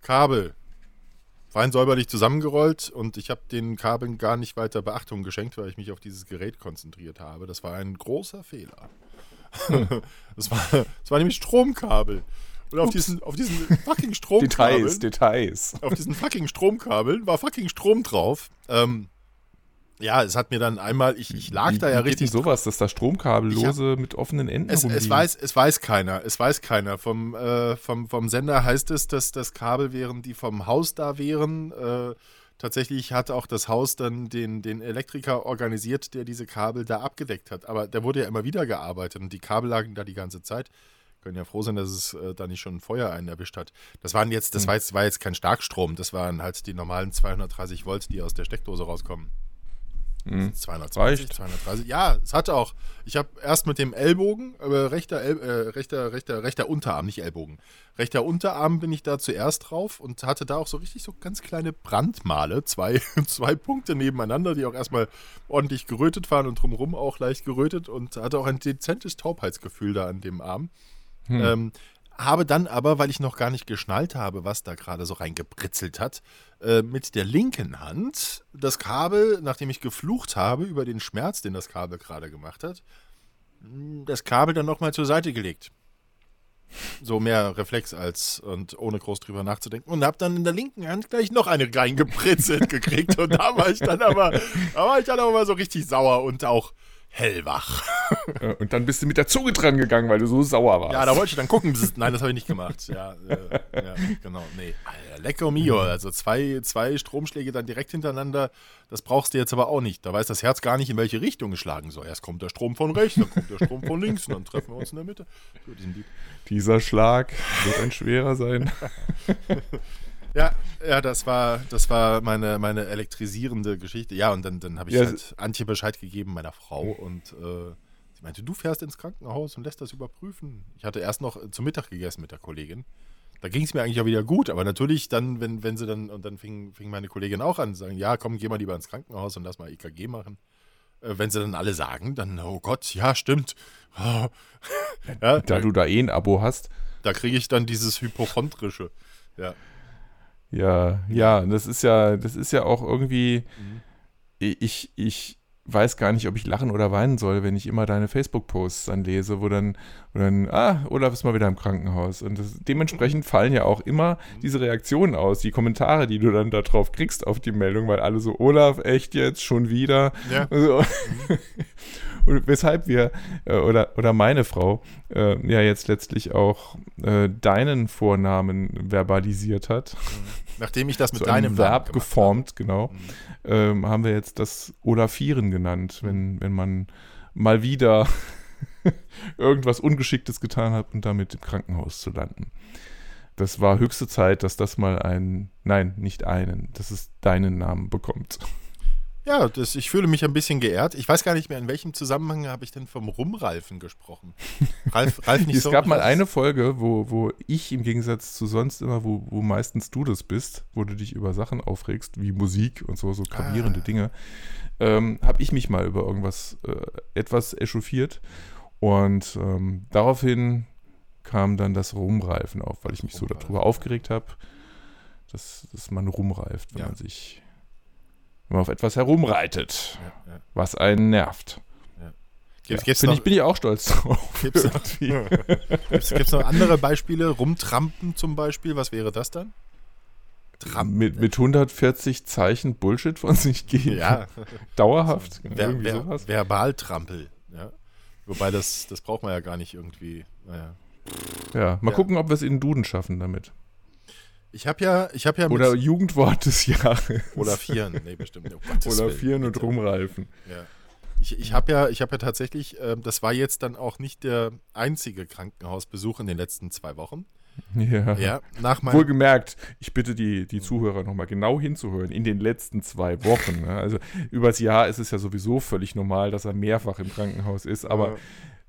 S2: Kabel. Fein säuberlich zusammengerollt und ich habe den Kabeln gar nicht weiter Beachtung geschenkt, weil ich mich auf dieses Gerät konzentriert habe. Das war ein großer Fehler. das, war, das war nämlich Stromkabel. Und auf
S1: Ups.
S2: diesen, auf diesen fucking Stromkabeln,
S1: Details, Details.
S2: auf diesen fucking Stromkabeln war fucking Strom drauf. Ähm, ja, es hat mir dann einmal, ich, ich lag
S1: Wie-
S2: da ja
S1: wie geht
S2: richtig
S1: denn sowas, dass da Stromkabel
S2: Ich hab-
S1: lose mit offenen Enden
S2: Es, es, weiß, es weiß keiner. Es weiß keiner. Vom, äh, vom, vom Sender heißt es, dass das Kabel wären, die vom Haus da wären. Äh, tatsächlich hat auch das Haus dann den, den Elektriker organisiert, der diese Kabel da abgedeckt hat. Aber der wurde ja immer wieder gearbeitet und die Kabel lagen da die ganze Zeit. Können ja froh sein, dass es äh, da nicht schon ein Feuer einen erwischt hat. Das waren jetzt, das war jetzt, war jetzt kein Starkstrom, das waren halt die normalen 230 Volt, die aus der Steckdose rauskommen.
S1: Hm.
S2: 220,
S1: Reicht.
S2: 230. Ja, es hatte auch. Ich habe erst mit dem Ellbogen, aber rechter, El äh, rechter, rechter, rechter Unterarm, nicht Ellbogen. Rechter Unterarm bin ich da zuerst drauf und hatte da auch so richtig so ganz kleine Brandmale, zwei, zwei Punkte nebeneinander, die auch erstmal ordentlich gerötet waren und drumherum auch leicht gerötet und hatte auch ein dezentes Taubheitsgefühl da an dem Arm. Ähm, habe dann aber, weil ich noch gar nicht geschnallt habe, was da gerade so reingebritzelt hat, äh, mit der linken Hand das Kabel, nachdem ich geflucht habe über den Schmerz, den das Kabel gerade gemacht hat, das Kabel dann nochmal zur Seite gelegt. So mehr Reflex als und ohne groß drüber nachzudenken. Und habe dann in der linken Hand gleich noch eine reingepritzelt gekriegt. Und da war ich dann aber, da war ich dann aber so richtig sauer und auch hellwach.
S1: Und dann bist du mit der Zunge dran gegangen, weil du so sauer warst.
S2: Ja, da wollte ich dann gucken. Nein, das habe ich nicht gemacht. Ja, äh, ja genau. Nee. Alter, Lecco mio. Also zwei, zwei Stromschläge dann direkt hintereinander. Das brauchst du jetzt aber auch nicht. Da weiß das Herz gar nicht, in welche Richtung es schlagen soll. Erst kommt der Strom von rechts, dann kommt der Strom von links und dann treffen wir uns in der Mitte.
S1: Dieser Schlag wird ein schwerer sein.
S2: Ja, ja, das war, das war meine, meine elektrisierende Geschichte. Ja, und dann, dann habe ich
S1: Ja,
S2: halt Antje Bescheid gegeben, meiner Frau, und äh, sie meinte, du fährst ins Krankenhaus und lässt das überprüfen. Ich hatte erst noch zu Mittag gegessen mit der Kollegin. Da ging es mir eigentlich auch wieder gut, aber natürlich dann, wenn, wenn sie dann, und dann fing, fing meine Kollegin auch an zu sagen, ja, komm, geh mal lieber ins Krankenhaus und lass mal EKG machen. Äh, wenn sie dann alle sagen, dann, oh Gott, ja, stimmt. ja,
S1: Da du da eh ein Abo hast.
S2: da kriege ich dann dieses Hypochondrische. Ja.
S1: Ja, ja, das ist ja, das ist ja auch irgendwie.
S2: Mhm.
S1: Ich, ich weiß gar nicht, ob ich lachen oder weinen soll, wenn ich immer deine Facebook-Posts dann lese, wo dann, wo dann, ah, Olaf ist mal wieder im Krankenhaus. Und das, dementsprechend fallen ja auch immer
S2: Mhm.
S1: diese Reaktionen aus, die Kommentare, die du dann da drauf kriegst auf die Meldung, weil alle so, Olaf, echt jetzt, schon wieder.
S2: Ja.
S1: Also, und weshalb wir, äh, oder, oder meine Frau, äh, ja jetzt letztlich auch äh, deinen Vornamen verbalisiert hat,
S2: Nachdem ich das mit deinem
S1: Verb geformt, genau,
S2: Mhm.
S1: ähm, haben wir jetzt das Olafieren genannt, wenn, wenn man mal wieder irgendwas Ungeschicktes getan hat und damit im Krankenhaus zu landen. Das war höchste Zeit, dass das mal ein, nein, nicht einen, dass es deinen Namen bekommt.
S2: Ja, das, ich fühle mich ein bisschen geehrt. Ich weiß gar nicht mehr, in welchem Zusammenhang habe ich denn vom Rumralfen gesprochen. Ralf, Ralf nicht
S1: es
S2: so.
S1: gab mal eine Folge, wo, wo ich im Gegensatz zu sonst immer, wo, wo meistens du das bist, wo du dich über Sachen aufregst, wie Musik und so, so gravierende
S2: Ah.
S1: Dinge, ähm, habe ich mich mal über irgendwas äh, etwas echauffiert. Und ähm, daraufhin kam dann das Rumreifen auf, weil ich mich so
S2: Rumreifen,
S1: darüber
S2: ja.
S1: aufgeregt habe, dass, dass man rumreift, wenn
S2: Ja.
S1: man sich wenn man auf etwas herumreitet,
S2: Ja, ja.
S1: was einen nervt.
S2: Gibt
S1: Ja,
S2: es
S1: Finde
S2: noch,
S1: ich, bin ich auch stolz drauf.
S2: Gibt's noch- gibt's, gibt's noch andere Beispiele? Rumtrampen zum Beispiel, was wäre das dann? Trampen.
S1: mit, mit 140 Zeichen Bullshit von sich geben.
S2: Ja,
S1: Dauerhaft. genau,
S2: ver,
S1: irgendwie
S2: ver,
S1: sowas.
S2: Verbaltrampel. Ja. Wobei das, das braucht man ja gar nicht irgendwie. Naja.
S1: Ja, mal
S2: Ja.
S1: gucken, ob wir es in den Duden schaffen damit.
S2: Ich habe ja, ich habe ja mit
S1: Oder Jugendwort des Jahres.
S2: Olafieren. Nee, bestimmt. Oh,
S1: Oder
S2: Willen,
S1: Vieren und. Rumreifen.
S2: Ja. Ich, ich habe ja, ich hab ja tatsächlich, ähm, das war jetzt dann auch nicht der einzige Krankenhausbesuch in den letzten zwei Wochen.
S1: Ja.
S2: Ja, nach meinem.
S1: Wohlgemerkt, ich bitte die, die Zuhörer nochmal genau hinzuhören, in den letzten zwei Wochen. Ne? Also übers Jahr ist es ja sowieso völlig normal, dass er mehrfach im Krankenhaus ist, aber
S2: Ja.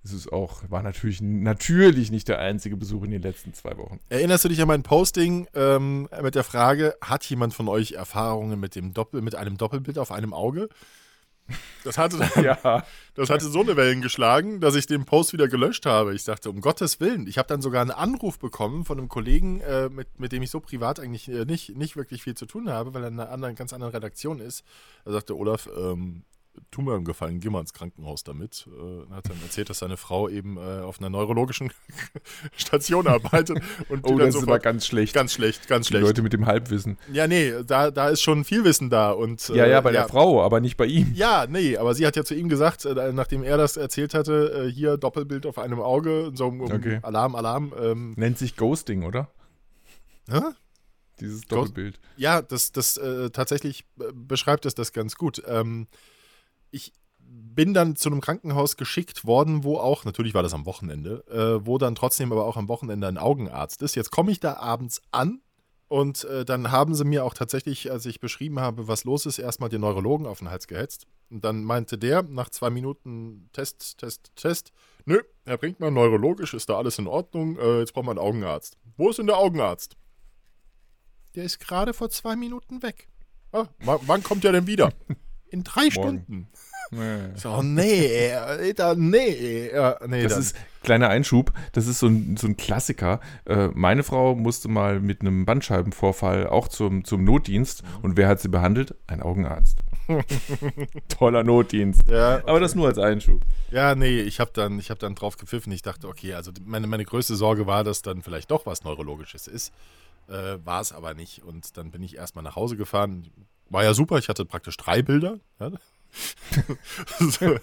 S1: Es ist auch, war natürlich, natürlich nicht der einzige Besuch in den letzten zwei Wochen.
S2: Erinnerst du dich an mein Posting ähm, mit der Frage, hat jemand von euch Erfahrungen mit dem Doppel, mit einem Doppelbild auf einem Auge? Das hatte, dann,
S1: Ja.
S2: das hatte so eine Wellen geschlagen, dass ich den Post wieder gelöscht habe. Ich dachte, um Gottes Willen. Ich habe dann sogar einen Anruf bekommen von einem Kollegen, äh, mit, mit dem ich so privat eigentlich äh, nicht, nicht wirklich viel zu tun habe, weil er in einer anderen, ganz anderen Redaktion ist. Er sagte, Olaf, ähm, tu mir einen Gefallen, geh mal ins Krankenhaus damit. Äh, hat dann erzählt, dass seine Frau eben äh, auf einer neurologischen Station arbeitet. Und
S1: Oh, das ist aber ganz schlecht.
S2: ganz schlecht, ganz
S1: Die
S2: schlecht.
S1: Leute mit dem Halbwissen.
S2: Ja, nee, da, da ist schon viel Wissen da. Und,
S1: Ja,
S2: äh,
S1: ja, bei der Frau, aber nicht bei ihm.
S2: Ja, nee, aber sie hat ja zu ihm gesagt, äh, nachdem er das erzählt hatte, äh, hier Doppelbild auf einem Auge, so um,
S1: Okay.
S2: Alarm, Alarm. Ähm,
S1: Nennt sich Ghosting, oder?
S2: hä?
S1: Dieses
S2: Ghost-
S1: Doppelbild.
S2: Ja, das, das äh, tatsächlich äh, beschreibt es das ganz gut. Ähm, ich bin dann zu einem Krankenhaus geschickt worden, wo auch, natürlich war das am Wochenende, äh, wo dann trotzdem aber auch am Wochenende ein Augenarzt ist. Jetzt komme ich da abends an und äh, dann haben sie mir auch tatsächlich, als ich beschrieben habe, was los ist, erstmal den Neurologen auf den Hals gehetzt. Und dann meinte der nach zwei Minuten Test, Test, Test, nö, Herr Brinkmann, neurologisch ist da alles in Ordnung, äh, jetzt braucht man einen Augenarzt. Wo ist denn der Augenarzt? Der ist gerade vor zwei Minuten weg. Ah, wa- wann kommt er denn wieder? In drei Stunden.
S1: Nee.
S2: So, nee, da, nee, nee.
S1: Das
S2: dann-
S1: ist, kleiner Einschub, das ist so ein, so ein Klassiker. Äh, meine Frau musste mal mit einem Bandscheibenvorfall auch zum, zum Notdienst. Und wer hat sie behandelt? Ein Augenarzt. Toller Notdienst.
S2: ja,
S1: Aber das nur als Einschub.
S2: ja, nee, ich habe dann, ich hab dann drauf gepfiffen. Ich dachte, okay, also meine, meine größte Sorge war, dass dann vielleicht doch was Neurologisches ist. Äh, war es aber nicht. Und dann bin ich erstmal nach Hause gefahren. War ja super, ich hatte praktisch drei Bilder. Ja. so,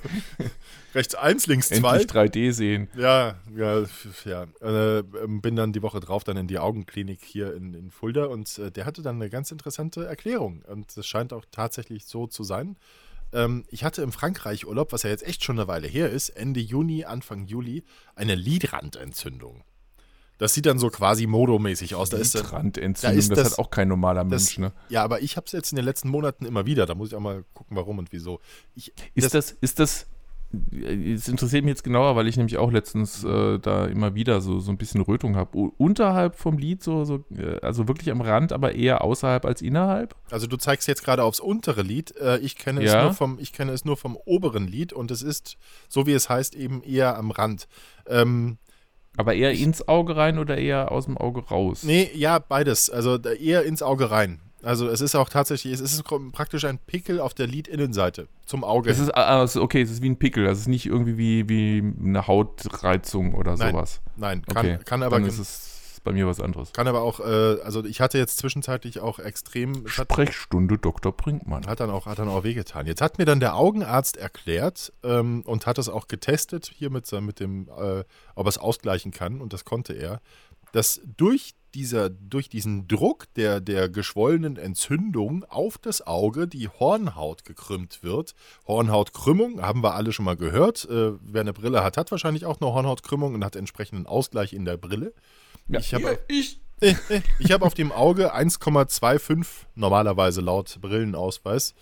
S2: rechts eins, links zwei.
S1: Endlich 3D sehen.
S2: Ja, ja, ja. Äh, bin dann die Woche drauf dann in die Augenklinik hier in, in Fulda und äh, der hatte dann eine ganz interessante Erklärung. Und das scheint auch tatsächlich so zu sein. Ähm, ich hatte im Frankreich Urlaub, was ja jetzt echt schon eine Weile her ist, Ende Juni, Anfang Juli, eine Lidrandentzündung. Das sieht dann so quasi modomäßig aus. Da ist
S1: Randentzündung,
S2: da ist
S1: das,
S2: das-
S1: hat auch kein normaler
S2: das,
S1: Mensch. Ne?
S2: Ja, aber ich habe es jetzt in den letzten Monaten immer wieder. Da muss ich auch mal gucken, warum und wieso. Ich,
S1: Ist das, ist das, es interessiert mich jetzt genauer, weil ich nämlich auch letztens äh, da immer wieder so, so ein bisschen Rötung habe. Unterhalb vom Lied, so, so, äh, also wirklich am Rand, aber eher außerhalb als innerhalb?
S2: Also du zeigst jetzt gerade aufs untere Lied. Äh, Ich kenne, es
S1: Ja.
S2: nur vom, ich kenne es nur vom oberen Lied und es ist, so wie es heißt, eben eher am Rand. Ähm,
S1: Aber eher ins Auge rein oder eher aus dem Auge raus?
S2: nee, ja, beides. Also eher ins Auge rein. Also es ist auch tatsächlich, es ist praktisch ein Pickel auf der Lidinnenseite zum Auge.
S1: Es ist, es ist- okay, es ist wie ein Pickel, das ist nicht irgendwie wie, wie eine Hautreizung oder
S2: Nein,
S1: sowas.
S2: Nein, kann,
S1: Okay,
S2: kann aber
S1: dann ist es bei mir was anderes.
S2: kann aber auch, äh, also ich hatte jetzt zwischenzeitlich auch extrem,
S1: Sprechstunde Dr. Brinkmann.
S2: hat dann auch, hat dann auch wehgetan. Jetzt hat mir dann der Augenarzt erklärt ähm, und hat es auch getestet hier mit, mit dem, äh, ob er es ausgleichen kann und das konnte er, dass durch dieser, durch diesen Druck der, der geschwollenen Entzündung auf das Auge die Hornhaut gekrümmt wird. Hornhautkrümmung haben wir alle schon mal gehört. Äh, wer eine Brille hat, hat wahrscheinlich auch eine Hornhautkrümmung und hat entsprechenden Ausgleich in der Brille. Ich habe
S1: ich.
S2: ich habe auf dem Auge 1,25 normalerweise laut Brillenausweis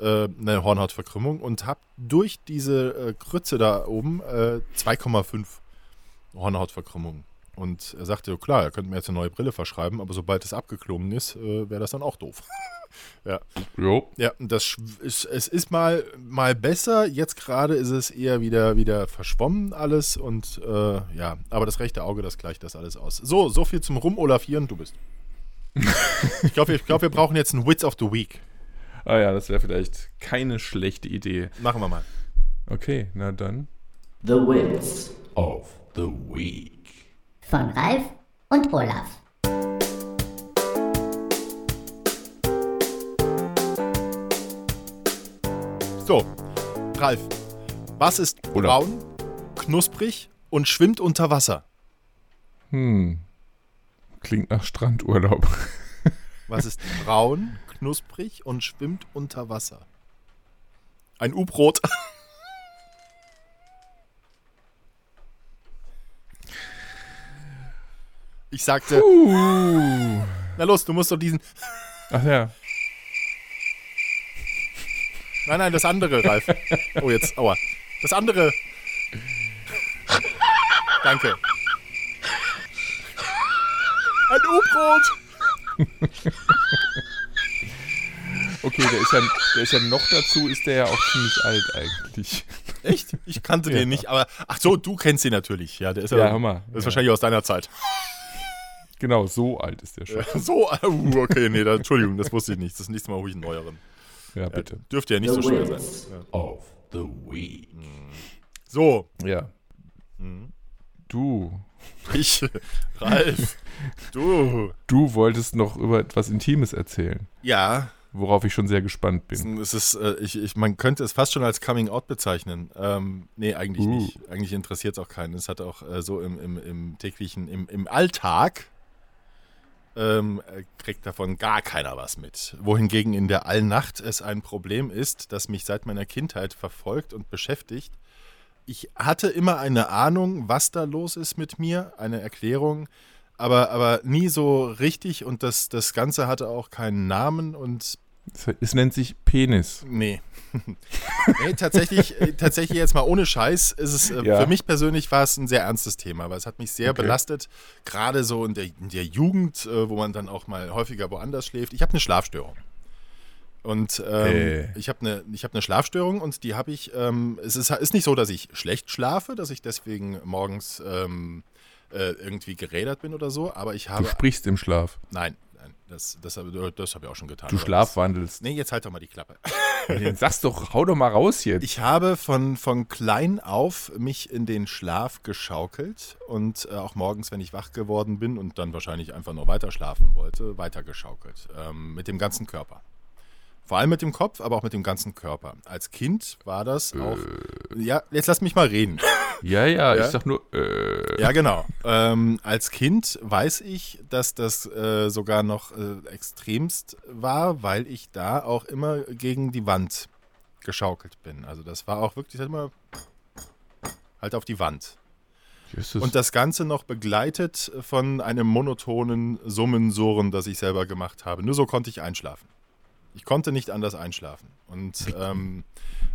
S2: äh, eine Hornhautverkrümmung und habe durch diese äh, Krütze da oben äh, 2,5 Hornhautverkrümmung. Und er sagte, ja, klar, er könnte mir jetzt eine neue Brille verschreiben, aber sobald es abgeklungen ist, äh, wäre das dann auch doof.
S1: Jo.
S2: Ja, das ist, es ist mal, mal besser. Jetzt gerade ist es eher wieder, wieder verschwommen alles und äh, ja, aber das rechte Auge, das gleicht das alles aus. So, so viel zum Rumolafieren, du bist. ich glaube, ich glaub, wir brauchen jetzt einen Wits of the Week.
S1: Ah ja, das wäre vielleicht keine schlechte Idee.
S2: Machen wir mal.
S1: Okay, na dann.
S3: The Wits
S1: Of the Week.
S3: Von Ralf und Olaf.
S2: So, Ralf, was ist
S1: Oder-
S2: braun, knusprig und schwimmt unter Wasser?
S1: Hm. Klingt nach Strandurlaub.
S2: Was ist braun, knusprig und schwimmt unter Wasser? Ein U-Brot. Ich sagte,
S1: Uh.
S2: na los, du musst doch diesen.
S1: Ach ja.
S2: Nein, nein, das andere, Ralf. Oh, jetzt, aua. Das andere. Danke. Ein U-Brot.
S1: Okay, der ist, ja, der ist ja noch dazu, ist der ja auch ziemlich alt eigentlich.
S2: Echt? Ich kannte
S1: Ja.
S2: den nicht, aber. Ach so, du kennst den natürlich. Ja, der ist ja.
S1: Ja, hör mal.
S2: Das ist wahrscheinlich aus deiner Zeit.
S1: Genau, so alt ist der schon.
S2: So, uh, okay, nee, da, Entschuldigung, das wusste ich nicht. Das nächste Mal hole ich einen neueren.
S1: Ja, bitte.
S2: Dürfte ja nicht
S3: The
S2: so schwer sein.
S1: Of the week.
S2: So,
S1: Ja.
S2: Mhm.
S1: Du,
S2: ich, Ralf, du.
S1: du wolltest noch über etwas Intimes erzählen,
S2: Ja,
S1: worauf ich schon sehr gespannt bin.
S2: es ist, äh, ich, ich, man könnte es fast schon als Coming Out bezeichnen. Ähm, nee, eigentlich
S1: Uh.
S2: nicht. Eigentlich interessiert es auch keinen. Es hat auch äh, so im, im, im täglichen, im, im Alltag ähm, äh, kriegt davon gar keiner was mit. Wohingegen in der Allnacht es ein Problem ist, das mich seit meiner Kindheit verfolgt und beschäftigt. Ich hatte immer eine Ahnung, was da los ist mit mir, eine Erklärung, aber, aber nie so richtig und das, das Ganze hatte auch keinen Namen und
S1: Es, nennt sich Penis.
S2: Nee. nee, tatsächlich, äh, tatsächlich jetzt mal ohne Scheiß ist es, äh,
S1: Ja.
S2: für mich persönlich war es ein sehr ernstes Thema, weil es hat mich sehr
S1: Okay.
S2: belastet, gerade so in der, in der Jugend, äh, wo man dann auch mal häufiger woanders schläft. Ich habe eine Schlafstörung. Und ähm,
S1: Äh.
S2: ich habe eine hab eine Schlafstörung und die habe ich, ähm, es ist, ist nicht so, dass ich schlecht schlafe, dass ich deswegen morgens ähm, äh, irgendwie gerädert bin oder so, aber ich
S1: Du
S2: habe,
S1: sprichst im Schlaf.
S2: nein, das, das, habe- das habe ich auch schon getan.
S1: Du schlafwandelst.
S2: Das, nee, jetzt halt doch mal die Klappe.
S1: Sag's doch, hau doch mal raus jetzt.
S2: Ich habe von, von klein auf mich in den Schlaf geschaukelt und äh, auch morgens, wenn ich wach geworden bin und dann wahrscheinlich einfach nur weiter schlafen wollte, weiter geschaukelt. Ähm, mit dem ganzen Körper. Vor allem mit dem Kopf, aber auch mit dem ganzen Körper. Als Kind war das auch. Ja, jetzt lass mich mal reden.
S1: ja, ja,
S2: Ja?
S1: ich sag nur, äh,
S2: Ja, genau. Ähm, als Kind weiß ich, dass das äh, sogar noch äh, extremst war, weil ich da auch immer gegen die Wand geschaukelt bin. Also das war auch wirklich halt immer halt auf die Wand.
S1: Jesus.
S2: Und das Ganze noch begleitet von einem monotonen Summensurren, das ich selber gemacht habe. Nur so konnte ich einschlafen. Ich konnte nicht anders einschlafen. Und, ähm,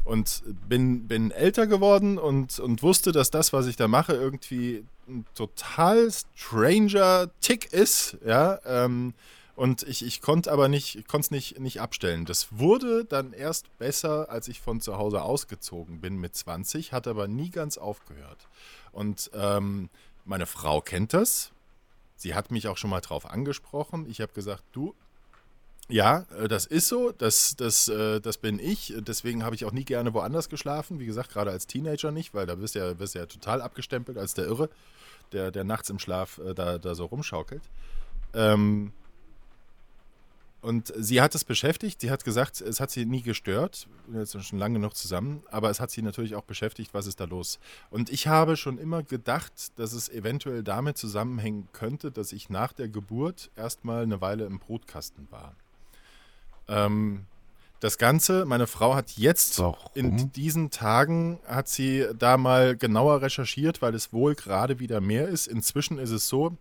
S2: und bin, bin älter geworden und, und wusste, dass das, was ich da mache, irgendwie ein total stranger Tick ist. Ja, ähm, und ich, ich konnte aber nicht, ich konnte es nicht, nicht abstellen. Das wurde dann erst besser, als ich von zu Hause ausgezogen bin mit 20, hat aber nie ganz aufgehört. Und ähm, meine Frau kennt das. Sie hat mich auch schon mal drauf angesprochen. Ich habe gesagt, du, ja, äh, das ist so, das, das, äh, das bin ich. Deswegen habe ich auch nie gerne woanders geschlafen. Wie gesagt, gerade als Teenager nicht, weil da bist du ja, du ja total abgestempelt als der Irre, der, der nachts im Schlaf äh, da, da so rumschaukelt. Ähm, und sie hat es beschäftigt. Sie hat gesagt, es hat sie nie gestört. Wir sind schon lange noch zusammen. Aber es hat sie natürlich auch beschäftigt, was ist da los. Und ich habe schon immer gedacht, dass es eventuell damit zusammenhängen könnte, dass ich nach der Geburt erstmal eine Weile im Brutkasten war. Ähm, das Ganze, meine Frau hat jetzt
S1: Warum?
S2: in diesen Tagen hat sie da mal genauer recherchiert, weil es wohl gerade wieder mehr ist. Inzwischen ist es so,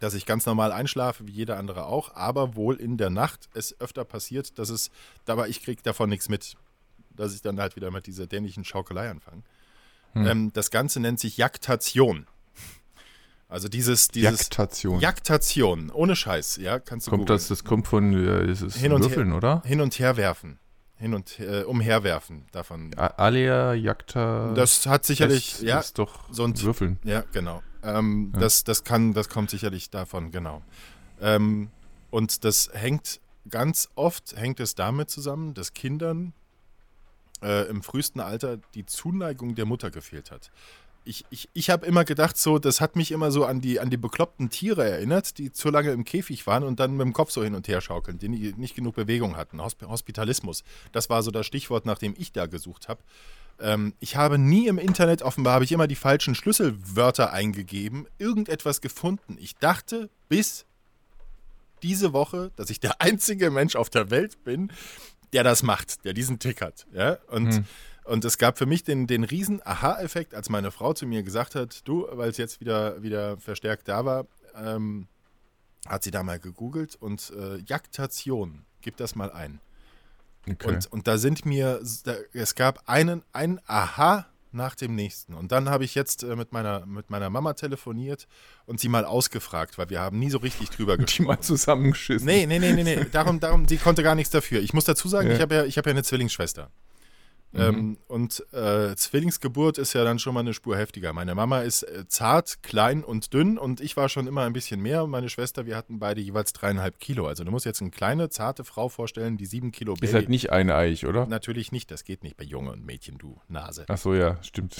S2: dass ich ganz normal einschlafe, wie jeder andere auch, aber wohl in der Nacht es öfter passiert, dass es, aber ich kriege davon nichts mit, dass ich dann halt wieder mit dieser dämlichen Schaukelei anfange.
S1: Hm.
S2: Ähm, das Ganze nennt sich Jaktation. Also dieses, dieses
S1: Jaktation.
S2: Jaktation, ohne Scheiß, ja, kannst du
S1: kommt das, das kommt von äh, ist
S2: Hin und
S1: Würfeln,
S2: her.
S1: oder?
S2: Hin und her werfen. Hin und äh, umherwerfen davon.
S1: A- Alea, Jakta.
S2: Das hat sicherlich,
S1: das
S2: ja,
S1: ist doch
S2: so ein-
S1: Würfeln.
S2: Ja, genau. Ähm,
S1: Ja.
S2: Das, das kann, das kommt sicherlich davon, genau. Ähm, und das hängt ganz oft hängt es damit zusammen, dass Kindern äh, im frühesten Alter die Zuneigung der Mutter gefehlt hat. Ich, ich, ich habe immer gedacht, so, das hat mich immer so an die, an die bekloppten Tiere erinnert, die zu lange im Käfig waren und dann mit dem Kopf so hin und her schaukeln, die nicht genug Bewegung hatten. Hosp Hospitalismus. Das war so das Stichwort, nach dem ich da gesucht habe. Ähm, ich habe nie im Internet, offenbar habe ich immer die falschen Schlüsselwörter eingegeben, irgendetwas gefunden. Ich dachte bis diese Woche, dass ich der einzige Mensch auf der Welt bin, der das macht, der diesen Tick hat. Ja? Und,
S1: Hm.
S2: Und es gab für mich den, den riesen Aha-Effekt, als meine Frau zu mir gesagt hat, du, weil es jetzt wieder, wieder verstärkt da war, ähm, hat sie da mal gegoogelt und äh, Jaktation, gib das mal ein.
S1: Okay.
S2: Und, und da sind mir, da, es gab einen, ein Aha nach dem nächsten. Und dann habe ich jetzt äh, mit, meiner, mit meiner Mama telefoniert und sie mal ausgefragt, weil wir haben nie so richtig drüber
S1: die
S2: gesprochen.
S1: mal zusammengeschissen.
S2: Nee, nee, nee, nee, nee. Darum, darum, sie konnte gar nichts dafür. Ich muss dazu sagen,
S1: Ja.
S2: ich habe ja, ich habe ja eine Zwillingsschwester. Mhm. Ähm, und äh, Zwillingsgeburt ist ja dann schon mal eine Spur heftiger. Meine Mama ist äh, zart, klein und dünn und ich war schon immer ein bisschen mehr. Meine Schwester, wir hatten beide jeweils dreieinhalb Kilo. Also du musst jetzt eine kleine, zarte Frau vorstellen, die sieben Kilo
S1: Baby. Ist halt nicht eineich, oder?
S2: Natürlich nicht, das geht nicht bei Junge und Mädchen, du Nase.
S1: Ach so, ja, stimmt.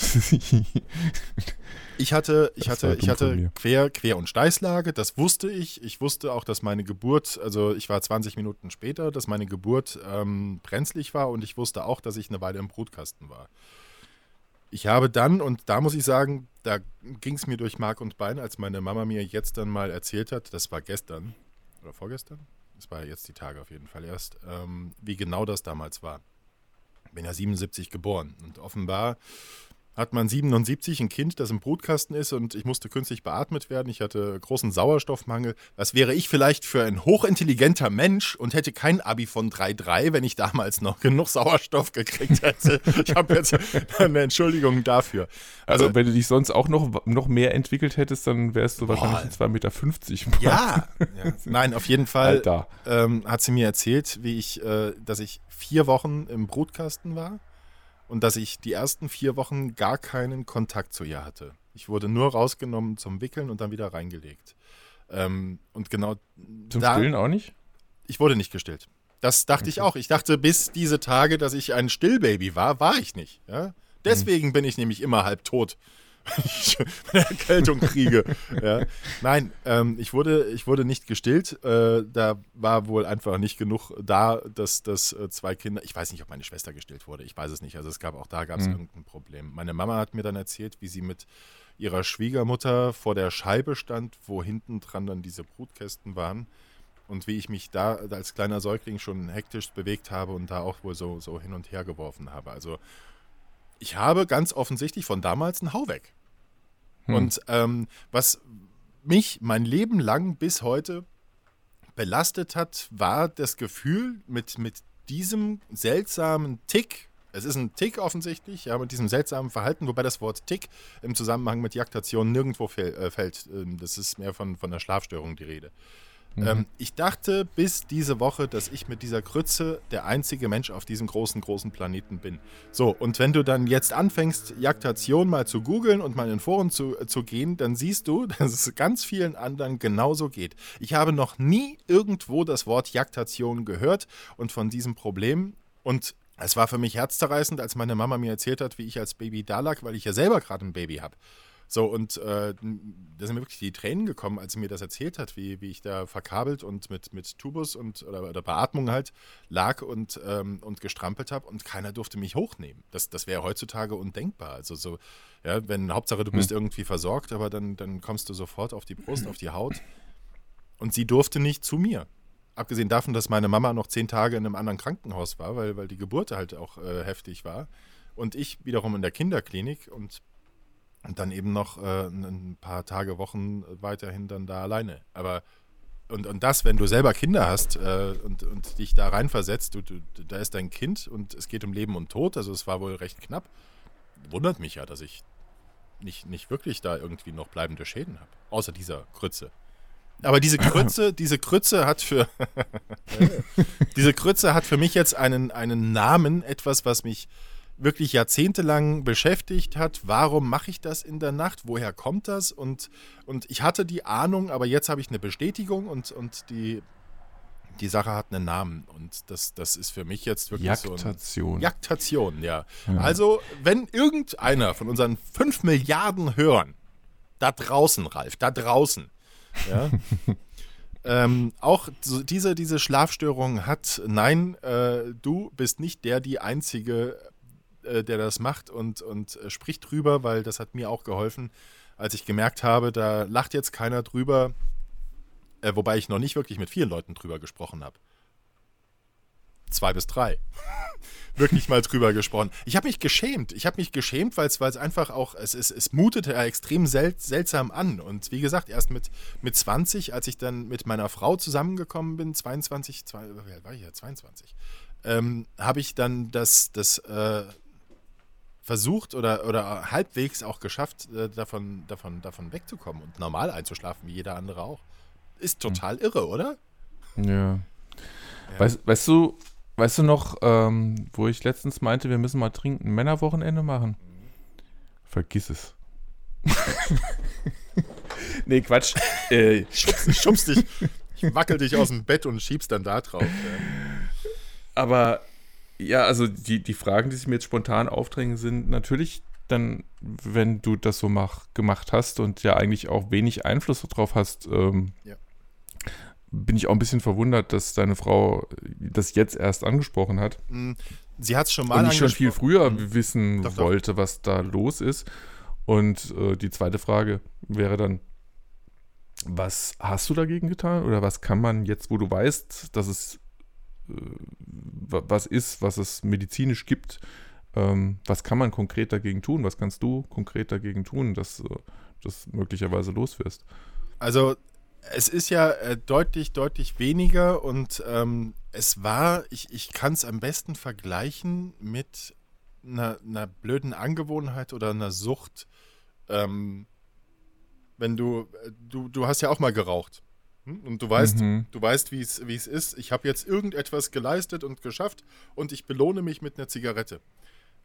S2: ich hatte, ich hatte, ich hatte Quer, Quer- und Steißlage, das wusste ich. Ich wusste auch, dass meine Geburt, also ich war 20 Minuten später, dass meine Geburt ähm, brenzlig war und ich wusste auch, dass ich eine Weile im Brutkasten war. Ich habe dann, und da muss ich sagen, da ging es mir durch Mark und Bein, als meine Mama mir jetzt dann mal erzählt hat, das war gestern oder vorgestern, das war jetzt die Tage auf jeden Fall erst, ähm, wie genau das damals war. Ich bin ja 77 geboren und offenbar hat man 77 ein Kind, das im Brutkasten ist und ich musste künstlich beatmet werden. Ich hatte großen Sauerstoffmangel. Was wäre ich vielleicht für ein hochintelligenter Mensch und hätte kein Abi von 3,3, wenn ich damals noch genug Sauerstoff gekriegt hätte. Ich habe jetzt eine Entschuldigung dafür.
S1: Also, also, wenn du dich sonst auch noch, noch mehr entwickelt hättest, dann wärst du wahrscheinlich 2,50 Meter.
S2: Ja, ja, nein, auf jeden Fall ähm, hat sie mir erzählt, wie ich, äh, dass ich vier Wochen im Brutkasten war und dass ich die ersten vier Wochen gar keinen Kontakt zu ihr hatte. Ich wurde nur rausgenommen zum Wickeln und dann wieder reingelegt. Ähm, und genau.
S1: Zum da, Stillen auch nicht?
S2: Ich wurde nicht gestillt. Das dachte okay. ich auch. Ich dachte bis diese Tage, dass ich ein Stillbaby war, war ich nicht. Ja? Deswegen mhm. bin ich nämlich immer halb tot eine Erkältung kriege. ja. Nein, ähm, ich, wurde, ich wurde nicht gestillt. Äh, da war wohl einfach nicht genug da, dass, dass äh, zwei Kinder, ich weiß nicht, ob meine Schwester gestillt wurde, ich weiß es nicht. Also es gab auch da gab es mhm. irgendein Problem. Meine Mama hat mir dann erzählt, wie sie mit ihrer Schwiegermutter vor der Scheibe stand, wo hinten dran dann diese Brutkästen waren. Und wie ich mich da als kleiner Säugling schon hektisch bewegt habe und da auch wohl so, so hin und her geworfen habe. Also ich habe ganz offensichtlich von damals einen Hau weg. Hm. Und ähm, was mich mein Leben lang bis heute belastet hat, war das Gefühl mit, mit diesem seltsamen Tick, es ist ein Tick offensichtlich, ja, mit diesem seltsamen Verhalten, wobei das Wort Tick im Zusammenhang mit Jaktation nirgendwo äh, fällt. Ähm, das ist mehr von, von einer Schlafstörung die Rede. Mhm. Ähm, ich dachte bis diese Woche, dass ich mit dieser Krütze der einzige Mensch auf diesem großen, großen Planeten bin. So, und wenn du dann jetzt anfängst, Jaktation mal zu googeln und mal in Foren zu, äh, zu gehen, dann siehst du, dass es ganz vielen anderen genauso geht. Ich habe noch nie irgendwo das Wort Jaktation gehört und von diesem Problem und es war für mich herzzerreißend, als meine Mama mir erzählt hat, wie ich als Baby da lag, weil ich ja selber gerade ein Baby habe. So, und äh, da sind mir wirklich die Tränen gekommen, als sie mir das erzählt hat, wie, wie ich da verkabelt und mit, mit Tubus und oder, oder Beatmung halt lag und, ähm, und gestrampelt habe und keiner durfte mich hochnehmen. Das, das wäre heutzutage undenkbar. Also so, ja, wenn Hauptsache du bist hm. irgendwie versorgt, aber dann, dann kommst du sofort auf die Brust, auf die Haut. Und sie durfte nicht zu mir. Abgesehen davon, dass meine Mama noch zehn Tage in einem anderen Krankenhaus war, weil, weil die Geburt halt auch äh, heftig war. Und ich wiederum in der Kinderklinik und und dann eben noch äh, ein paar Tage, Wochen weiterhin dann da alleine. Aber und, und das, wenn du selber Kinder hast äh, und, und dich da reinversetzt, du, du, da ist dein Kind und es geht um Leben und Tod, also es war wohl recht knapp, wundert mich ja, dass ich nicht, nicht wirklich da irgendwie noch bleibende Schäden habe. Außer dieser Krütze. Aber diese Krütze, diese Krütze hat für diese Krütze hat für mich jetzt einen, einen Namen, etwas, was mich wirklich jahrzehntelang beschäftigt hat. Warum mache ich das in der Nacht? Woher kommt das? Und, und ich hatte die Ahnung, aber jetzt habe ich eine Bestätigung und, und die, die Sache hat einen Namen. Und das, das ist für mich jetzt wirklich
S1: Jaktation.
S2: so. Ein, Jaktation, ja. ja. Also, wenn irgendeiner von unseren 5 Milliarden Hörern da draußen, Ralf, da draußen, ja, ähm, auch diese, diese Schlafstörung hat, nein, äh, du bist nicht der, die einzige äh, der das macht und, und äh, spricht drüber, weil das hat mir auch geholfen, als ich gemerkt habe, da lacht jetzt keiner drüber, äh, wobei ich noch nicht wirklich mit vielen Leuten drüber gesprochen habe. Zwei bis drei. wirklich mal drüber gesprochen. Ich habe mich geschämt. Ich habe mich geschämt, weil es einfach auch, es, es, es mutete extrem sel seltsam an. Und wie gesagt, erst mit, mit 20, als ich dann mit meiner Frau zusammengekommen bin, 22, zwei, war ich ja 22, ähm, habe ich dann das, das äh, versucht oder, oder halbwegs auch geschafft, äh, davon, davon, davon wegzukommen und normal einzuschlafen, wie jeder andere auch. Ist hm. total irre, oder?
S1: Ja. ja. Weißt, weißt du, Weißt du noch, ähm, wo ich letztens meinte, wir müssen mal trinken, Männerwochenende machen? Vergiss es. nee, Quatsch. Äh,
S2: Schubst, schubst dich, ich wackel dich aus dem Bett und schiebst dann da drauf.
S1: aber ja, also die, die Fragen, die sich mir jetzt spontan aufdrängen, sind natürlich dann, wenn du das so mach, gemacht hast und ja eigentlich auch wenig Einfluss darauf hast, ähm,
S2: Ja.
S1: bin ich auch ein bisschen verwundert, dass deine Frau das jetzt erst angesprochen hat.
S2: Ja. Sie hat es schon mal
S1: und nicht schon viel früher wissen
S2: Doch, doch.
S1: wollte, was da los ist. Und äh, die zweite Frage wäre dann, was hast du dagegen getan? Oder was kann man jetzt, wo du weißt, dass es was ist, was es medizinisch gibt, ähm, was kann man konkret dagegen tun? Was kannst du konkret dagegen tun, dass du das möglicherweise los wirst?
S2: Also es ist ja äh, deutlich, deutlich weniger und ähm, es war, ich, ich kann es am besten vergleichen mit einer, einer blöden Angewohnheit oder einer Sucht. Ähm, wenn du, äh, du, du hast ja auch mal geraucht. Hm? Und du weißt,
S1: Mhm.
S2: du weißt, wie es ist. Ich habe jetzt irgendetwas geleistet und geschafft und ich belohne mich mit einer Zigarette.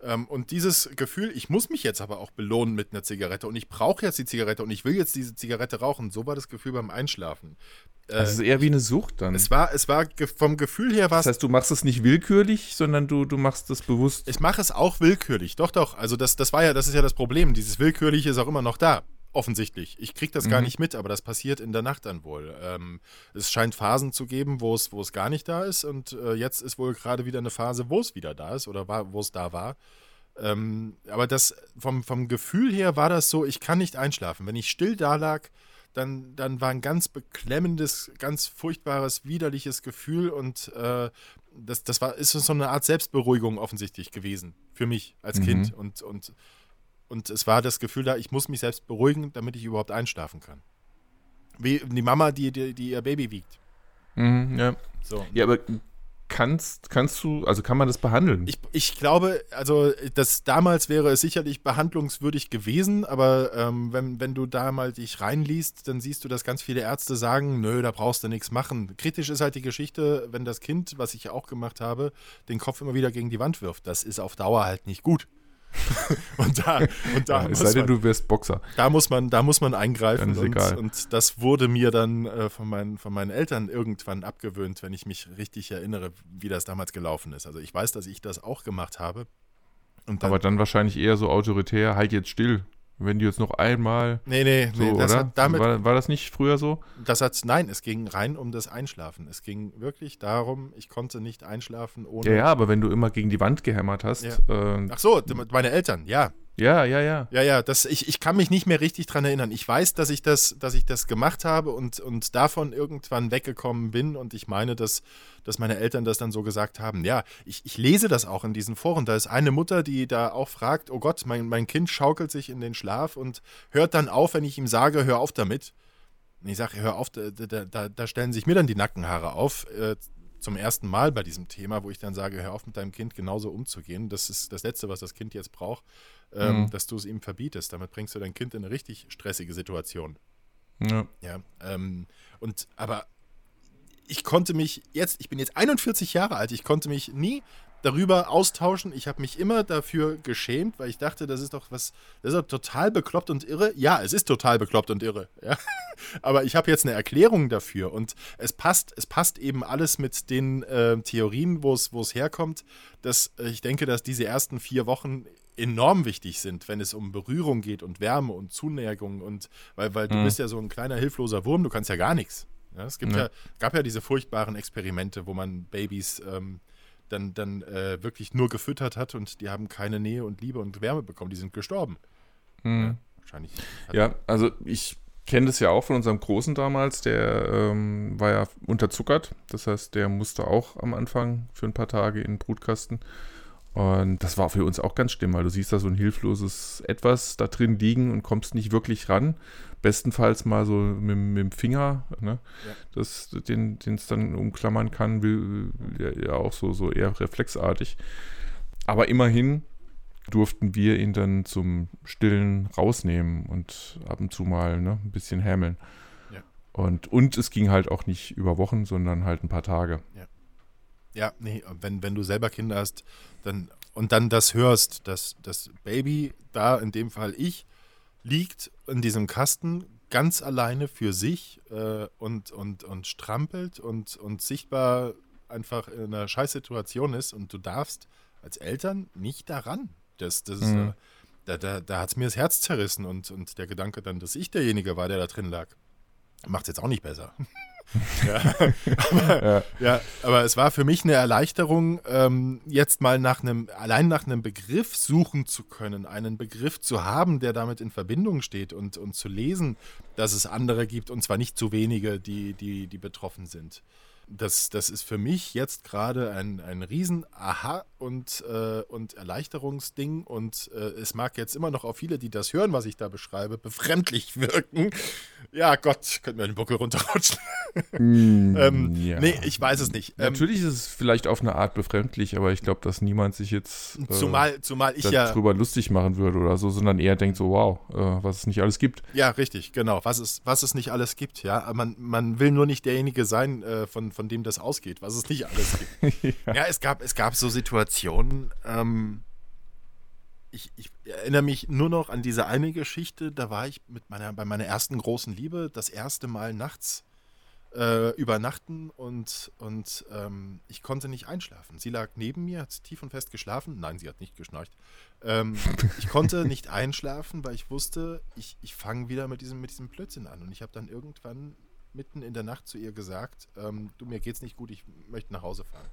S2: Ähm, und dieses Gefühl, ich muss mich jetzt aber auch belohnen mit einer Zigarette und ich brauche jetzt die Zigarette und ich will jetzt diese Zigarette rauchen. So war das Gefühl beim Einschlafen. Äh,
S1: Das ist eher wie eine Sucht dann.
S2: es war, es war vom Gefühl her war
S1: das heißt, du machst es nicht willkürlich, sondern du, du machst es bewusst.
S2: Ich mache es auch willkürlich. Doch, doch. Also das, das war ja, das ist ja das Problem. Dieses Willkürliche ist auch immer noch da. Offensichtlich. Ich kriege das gar
S1: Mhm.
S2: nicht mit, aber das passiert in der Nacht dann wohl. Ähm, es scheint Phasen zu geben, wo es, wo es gar nicht da ist und äh, jetzt ist wohl gerade wieder eine Phase, wo es wieder da ist oder war, wo es da war. Ähm, aber das vom, vom Gefühl her war das so, ich kann nicht einschlafen. Wenn ich still da lag, dann, dann war ein ganz beklemmendes, ganz furchtbares, widerliches Gefühl und äh, das, das war, ist so eine Art Selbstberuhigung offensichtlich gewesen für mich als
S1: Mhm.
S2: Kind. Und, und, und es war das Gefühl da, ich muss mich selbst beruhigen, damit ich überhaupt einschlafen kann. Wie die Mama, die, die, die ihr Baby wiegt.
S1: Mhm, ja.
S2: So.
S1: ja, aber kannst, kannst du, also kann man das behandeln?
S2: Ich, ich glaube, also das damals wäre es sicherlich behandlungswürdig gewesen, aber ähm, wenn, wenn du da mal dich reinliest, dann siehst du, dass ganz viele Ärzte sagen, nö, da brauchst du nichts machen. Kritisch ist halt die Geschichte, wenn das Kind, was ich ja auch gemacht habe, den Kopf immer wieder gegen die Wand wirft. Das ist auf Dauer halt nicht gut. und da, und da,
S1: ja, es
S2: muss
S1: sei denn,
S2: man,
S1: du wirst Boxer.
S2: da muss man, da muss man eingreifen und,
S1: egal.
S2: und das wurde mir dann äh, von, meinen, von meinen Eltern irgendwann abgewöhnt, wenn ich mich richtig erinnere, wie das damals gelaufen ist. Also ich weiß, dass ich das auch gemacht habe. Und dann,
S1: Aber dann wahrscheinlich eher so autoritär, halt jetzt still. Wenn du jetzt noch einmal
S2: nee, nee,
S1: so,
S2: nee das
S1: oder?
S2: hat damit,
S1: war, war das nicht früher so?
S2: das hat, nein, es ging rein um das Einschlafen. Es ging wirklich darum, ich konnte nicht einschlafen ohne.
S1: Ja, ja, aber wenn du immer gegen die Wand gehämmert hast.
S2: Ja.
S1: ähm,
S2: Ach so, meine Eltern, ja.
S1: Ja, ja, ja.
S2: Ja, ja, das, ich, ich kann mich nicht mehr richtig dran erinnern. Ich weiß, dass ich das, dass ich das gemacht habe und, und davon irgendwann weggekommen bin. Und ich meine, dass, dass meine Eltern das dann so gesagt haben. Ja, ich, ich lese das auch in diesen Foren. Da ist eine Mutter, die da auch fragt, oh Gott, mein, mein Kind schaukelt sich in den Schlaf und hört dann auf, wenn ich ihm sage, hör auf damit. Und ich sage, hör auf, da, da, da, da stellen sich mir dann die Nackenhaare auf. Zum ersten Mal bei diesem Thema, wo ich dann sage, hör auf mit deinem Kind genauso umzugehen. Das ist das Letzte, was das Kind jetzt braucht, ähm,
S1: Mhm.
S2: dass du es ihm verbietest. Damit bringst du dein Kind in eine richtig stressige Situation.
S1: ja.
S2: Ja, ähm, und aber ich konnte mich jetzt, ich bin jetzt 41 Jahre alt, ich konnte mich nie darüber austauschen. Ich habe mich immer dafür geschämt, weil ich dachte, das ist doch was, das ist doch total bekloppt und irre. Ja, es ist total bekloppt und irre. Ja. Aber ich habe jetzt eine Erklärung dafür und es passt, es passt eben alles mit den äh, Theorien, wo es herkommt, dass äh, ich denke, dass diese ersten vier Wochen enorm wichtig sind, wenn es um Berührung geht und Wärme und Zuneigung und weil, weil du
S1: Mhm.
S2: bist ja so ein kleiner hilfloser Wurm, du kannst ja gar nichts. Ja, es gibt ja.
S1: Ja.
S2: gab ja diese furchtbaren Experimente, wo man Babys ähm, dann, dann äh, wirklich nur gefüttert hat und die haben keine Nähe und Liebe und Wärme bekommen, die sind gestorben.
S1: Mhm.
S2: Wahrscheinlich.
S1: Ja, also ich kenne das ja auch von unserem Großen damals, der ähm, war ja unterzuckert. Das heißt, der musste auch am Anfang für ein paar Tage in den Brutkasten. Und das war für uns auch ganz schlimm, weil du siehst da so ein hilfloses Etwas da drin liegen und kommst nicht wirklich ran. Bestenfalls mal so mit, mit dem Finger, ne?
S2: Ja.
S1: das, den es dann umklammern kann, will, ja, ja auch so, so eher reflexartig. Aber immerhin durften wir ihn dann zum Stillen rausnehmen und ab und zu mal ne, ein bisschen hämeln.
S2: Ja.
S1: Und, und es ging halt auch nicht über Wochen, sondern halt ein paar Tage.
S2: Ja. Ja, nee, wenn, wenn du selber Kinder hast, dann und dann das hörst, dass das Baby, da in dem Fall ich, liegt in diesem Kasten ganz alleine für sich äh, und, und, und strampelt und, und sichtbar einfach in einer Scheißsituation ist und du darfst als Eltern nicht daran. Das, das ist,
S1: Mhm.
S2: äh, da da, da hat es mir das Herz zerrissen und, und der Gedanke dann, dass ich derjenige war, der da drin lag, macht es jetzt auch nicht besser. Ja, aber,
S1: Ja.
S2: ja, aber es war für mich eine Erleichterung, ähm, jetzt mal nach einem, allein nach einem Begriff suchen zu können, einen Begriff zu haben, der damit in Verbindung steht und, und zu lesen, dass es andere gibt und zwar nicht zu wenige, die, die, die betroffen sind. Das, das ist für mich jetzt gerade ein, ein riesen Aha- und, äh, und Erleichterungsding und äh, es mag jetzt immer noch auf viele, die das hören, was ich da beschreibe, befremdlich wirken. Ja, Gott, könnte mir den Buckel runterrutschen.
S1: Mm,
S2: ähm,
S1: ja.
S2: Nee, ich weiß es nicht. Ähm,
S1: Natürlich ist es vielleicht auf eine Art befremdlich, aber ich glaube, dass niemand sich jetzt äh,
S2: zumal, zumal ich ja.
S1: darüber lustig machen würde oder so, sondern eher denkt so, wow, äh, was es nicht alles gibt.
S2: Ja, richtig, genau. Was es, was es nicht alles gibt, ja. Man, man will nur nicht derjenige sein, äh, von, von dem das ausgeht, was es nicht alles gibt. ja. es gab, es gab so Situationen, ähm, ich, ich erinnere mich nur noch an diese eine Geschichte, da war ich mit meiner, bei meiner ersten großen Liebe das erste Mal nachts äh, übernachten und, und ähm, ich konnte nicht einschlafen. Sie lag neben mir, hat tief und fest geschlafen. Nein, sie hat nicht geschnarcht. Ähm, ich konnte nicht einschlafen, weil ich wusste, ich, ich fange wieder mit diesem, mit diesem Blödsinn an. Und ich habe dann irgendwann mitten in der Nacht zu ihr gesagt, ähm, du, mir geht's nicht gut, ich möchte nach Hause fahren.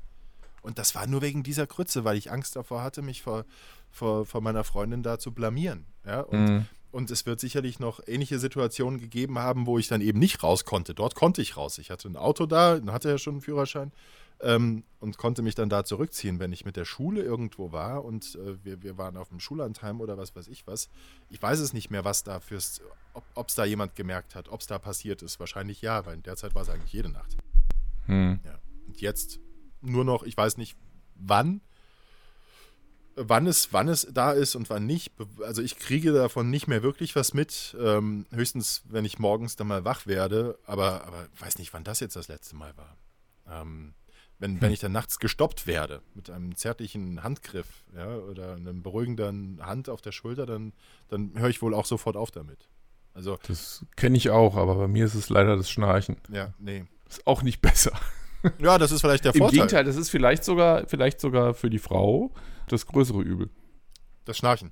S2: Und das war nur wegen dieser Krütze, weil ich Angst davor hatte, mich vor, vor, vor meiner Freundin da zu blamieren. Ja? Und,
S1: Mhm.
S2: und es wird sicherlich noch ähnliche Situationen gegeben haben, wo ich dann eben nicht raus konnte. Dort konnte ich raus. Ich hatte ein Auto da, hatte ja schon einen Führerschein ähm, und konnte mich dann da zurückziehen, wenn ich mit der Schule irgendwo war und äh, wir, wir waren auf dem Schullandheim oder was weiß ich was. Ich weiß es nicht mehr, was da fürs, ob es da jemand gemerkt hat, ob es da passiert ist. Wahrscheinlich ja, weil in der Zeit war es eigentlich jede Nacht.
S1: Hm.
S2: Ja. Und jetzt nur noch, ich weiß nicht wann, wann es, wann es da ist und wann nicht. Also ich kriege davon nicht mehr wirklich was mit. Ähm, höchstens, wenn ich morgens dann mal wach werde, aber, aber weiß nicht, wann das jetzt das letzte Mal war. Ähm, wenn, wenn ich dann nachts gestoppt werde mit einem zärtlichen Handgriff ja, oder einem beruhigenden Hand auf der Schulter, dann, dann höre ich wohl auch sofort auf damit. Also,
S1: Das kenne ich auch, aber bei mir ist es leider das Schnarchen.
S2: ja, nee.
S1: Ist auch nicht besser.
S2: Ja, das ist vielleicht der
S1: Im
S2: Vorteil.
S1: Gegenteil, das ist vielleicht sogar, vielleicht sogar für die Frau das größere Übel.
S2: Das Schnarchen.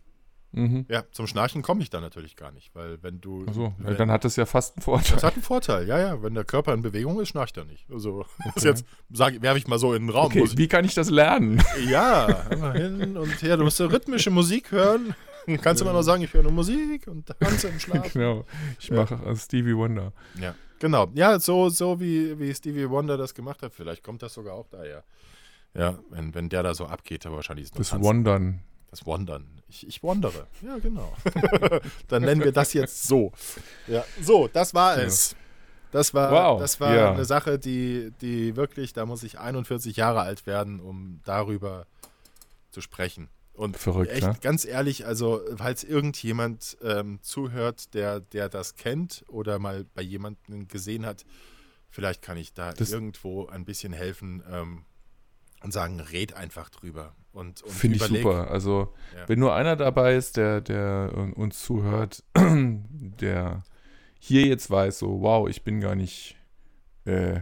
S1: Mhm.
S2: Ja, zum Schnarchen komme ich dann natürlich gar nicht, weil wenn du.
S1: Achso,
S2: wenn,
S1: dann hat das ja fast einen Vorteil.
S2: das hat einen Vorteil, ja, ja. Wenn der Körper in Bewegung ist, schnarcht er nicht. Also, das jetzt werfe ich mal so in den Raum.
S1: Okay, wie kann ich das lernen?
S2: ja, immer hin und her. Du musst so rhythmische Musik hören. Dann kannst du immer noch sagen, ich höre nur Musik und tanze im Schlaf.
S1: genau. Ich
S2: Ja.
S1: mache äh, Stevie Wonder.
S2: Ja, genau. Ja, so, so wie, wie Stevie Wonder das gemacht hat. Vielleicht kommt das sogar auch daher. Ja, wenn, wenn der da so abgeht, aber wahrscheinlich ist es
S1: Das. Wandern.
S2: Das Wandern. Ich, ich wandere. Ja, genau. Dann nennen wir das jetzt so. Ja, so, das war es. Das war,
S1: Wow,
S2: das war
S1: ja.
S2: eine Sache, die, die wirklich, da muss ich 41 Jahre alt werden, um darüber zu sprechen. Und
S1: Verrückt,
S2: echt,
S1: ne?
S2: ganz ehrlich, also, falls irgendjemand ähm, zuhört, der, der das kennt oder mal bei jemandem gesehen hat, vielleicht kann ich da
S1: Das-
S2: irgendwo ein bisschen helfen ähm, und sagen, red einfach drüber. Und, und
S1: Finde ich super. Also,
S2: Ja.
S1: wenn nur einer dabei ist, der, der uns zuhört, der hier jetzt weiß, so, wow, ich bin gar nicht, äh,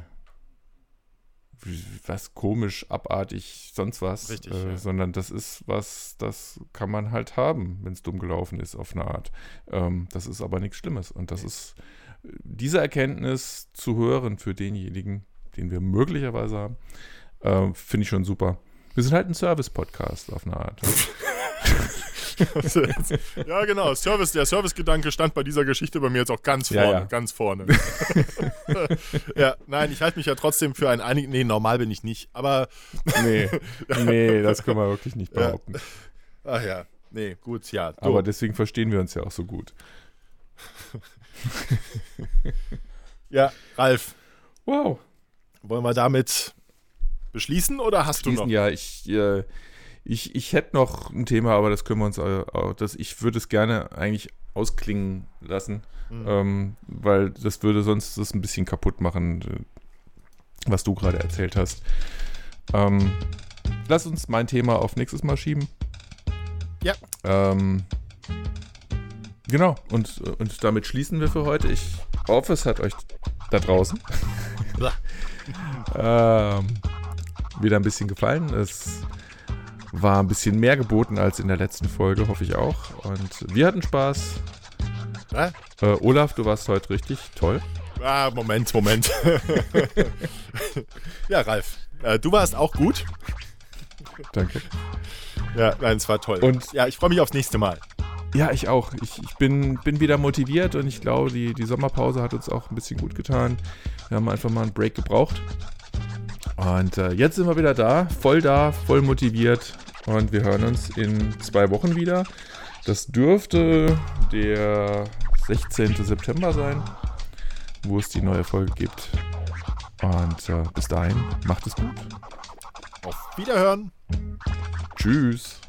S1: was komisch, abartig, sonst was,
S2: Richtig,
S1: äh,
S2: ja.
S1: sondern das ist was, das kann man halt haben, wenn es dumm gelaufen ist, auf eine Art. Ähm, das ist aber nichts Schlimmes. Und das ist, äh, diese Erkenntnis zu hören für denjenigen, den wir möglicherweise haben, äh, finde ich schon super. Wir sind halt ein Service-Podcast auf eine Art.
S2: ja, genau. Service, der Servicegedanke stand bei dieser Geschichte bei mir jetzt auch ganz
S1: Ja,
S2: vorne.
S1: ja.
S2: Ganz vorne. ja, nein, ich halte mich ja trotzdem für ein einig. Nee, normal bin ich nicht. Aber,
S1: Nee, nee, das können wir wirklich nicht
S2: Ja.
S1: behaupten.
S2: ach ja, nee, gut, ja. Du,
S1: Aber deswegen verstehen wir uns ja auch so gut.
S2: ja, Ralf,
S1: Wow.
S2: wollen wir damit beschließen oder hast du
S1: Schließen,
S2: noch?
S1: ja, ich, äh, ich, ich hätte noch ein Thema, aber das können wir uns, äh, auch- das, ich würde es gerne eigentlich ausklingen lassen,
S2: Mhm.
S1: ähm, weil das würde sonst das ein bisschen kaputt machen, äh, was du gerade erzählt hast. Ähm, lass uns mein Thema auf nächstes Mal schieben.
S2: Ja.
S1: Ähm, genau, und, und damit schließen wir für heute. Ich hoffe, es hat euch da draußen ähm, wieder ein bisschen gefallen. Es war ein bisschen mehr geboten als in der letzten Folge, hoffe ich auch. Und wir hatten Spaß. Äh, Olaf, du warst heute richtig toll.
S2: Ah, Moment, Moment. ja, Ralf, äh, du warst auch gut.
S1: Danke.
S2: Ja, nein, es war toll.
S1: Und-
S2: ja, ich freue mich aufs nächste Mal.
S1: Ja, ich auch. Ich, ich bin, bin wieder motiviert und ich glaube, die, die Sommerpause hat uns auch ein bisschen gut getan. Wir haben einfach mal einen Break gebraucht. Und äh, jetzt sind wir wieder da, voll da, voll motiviert. Und wir hören uns in zwei Wochen wieder. Das dürfte der 16. September sein, wo es die neue Folge gibt. Und äh, bis dahin, macht es gut.
S2: Auf Wiederhören.
S1: Tschüss.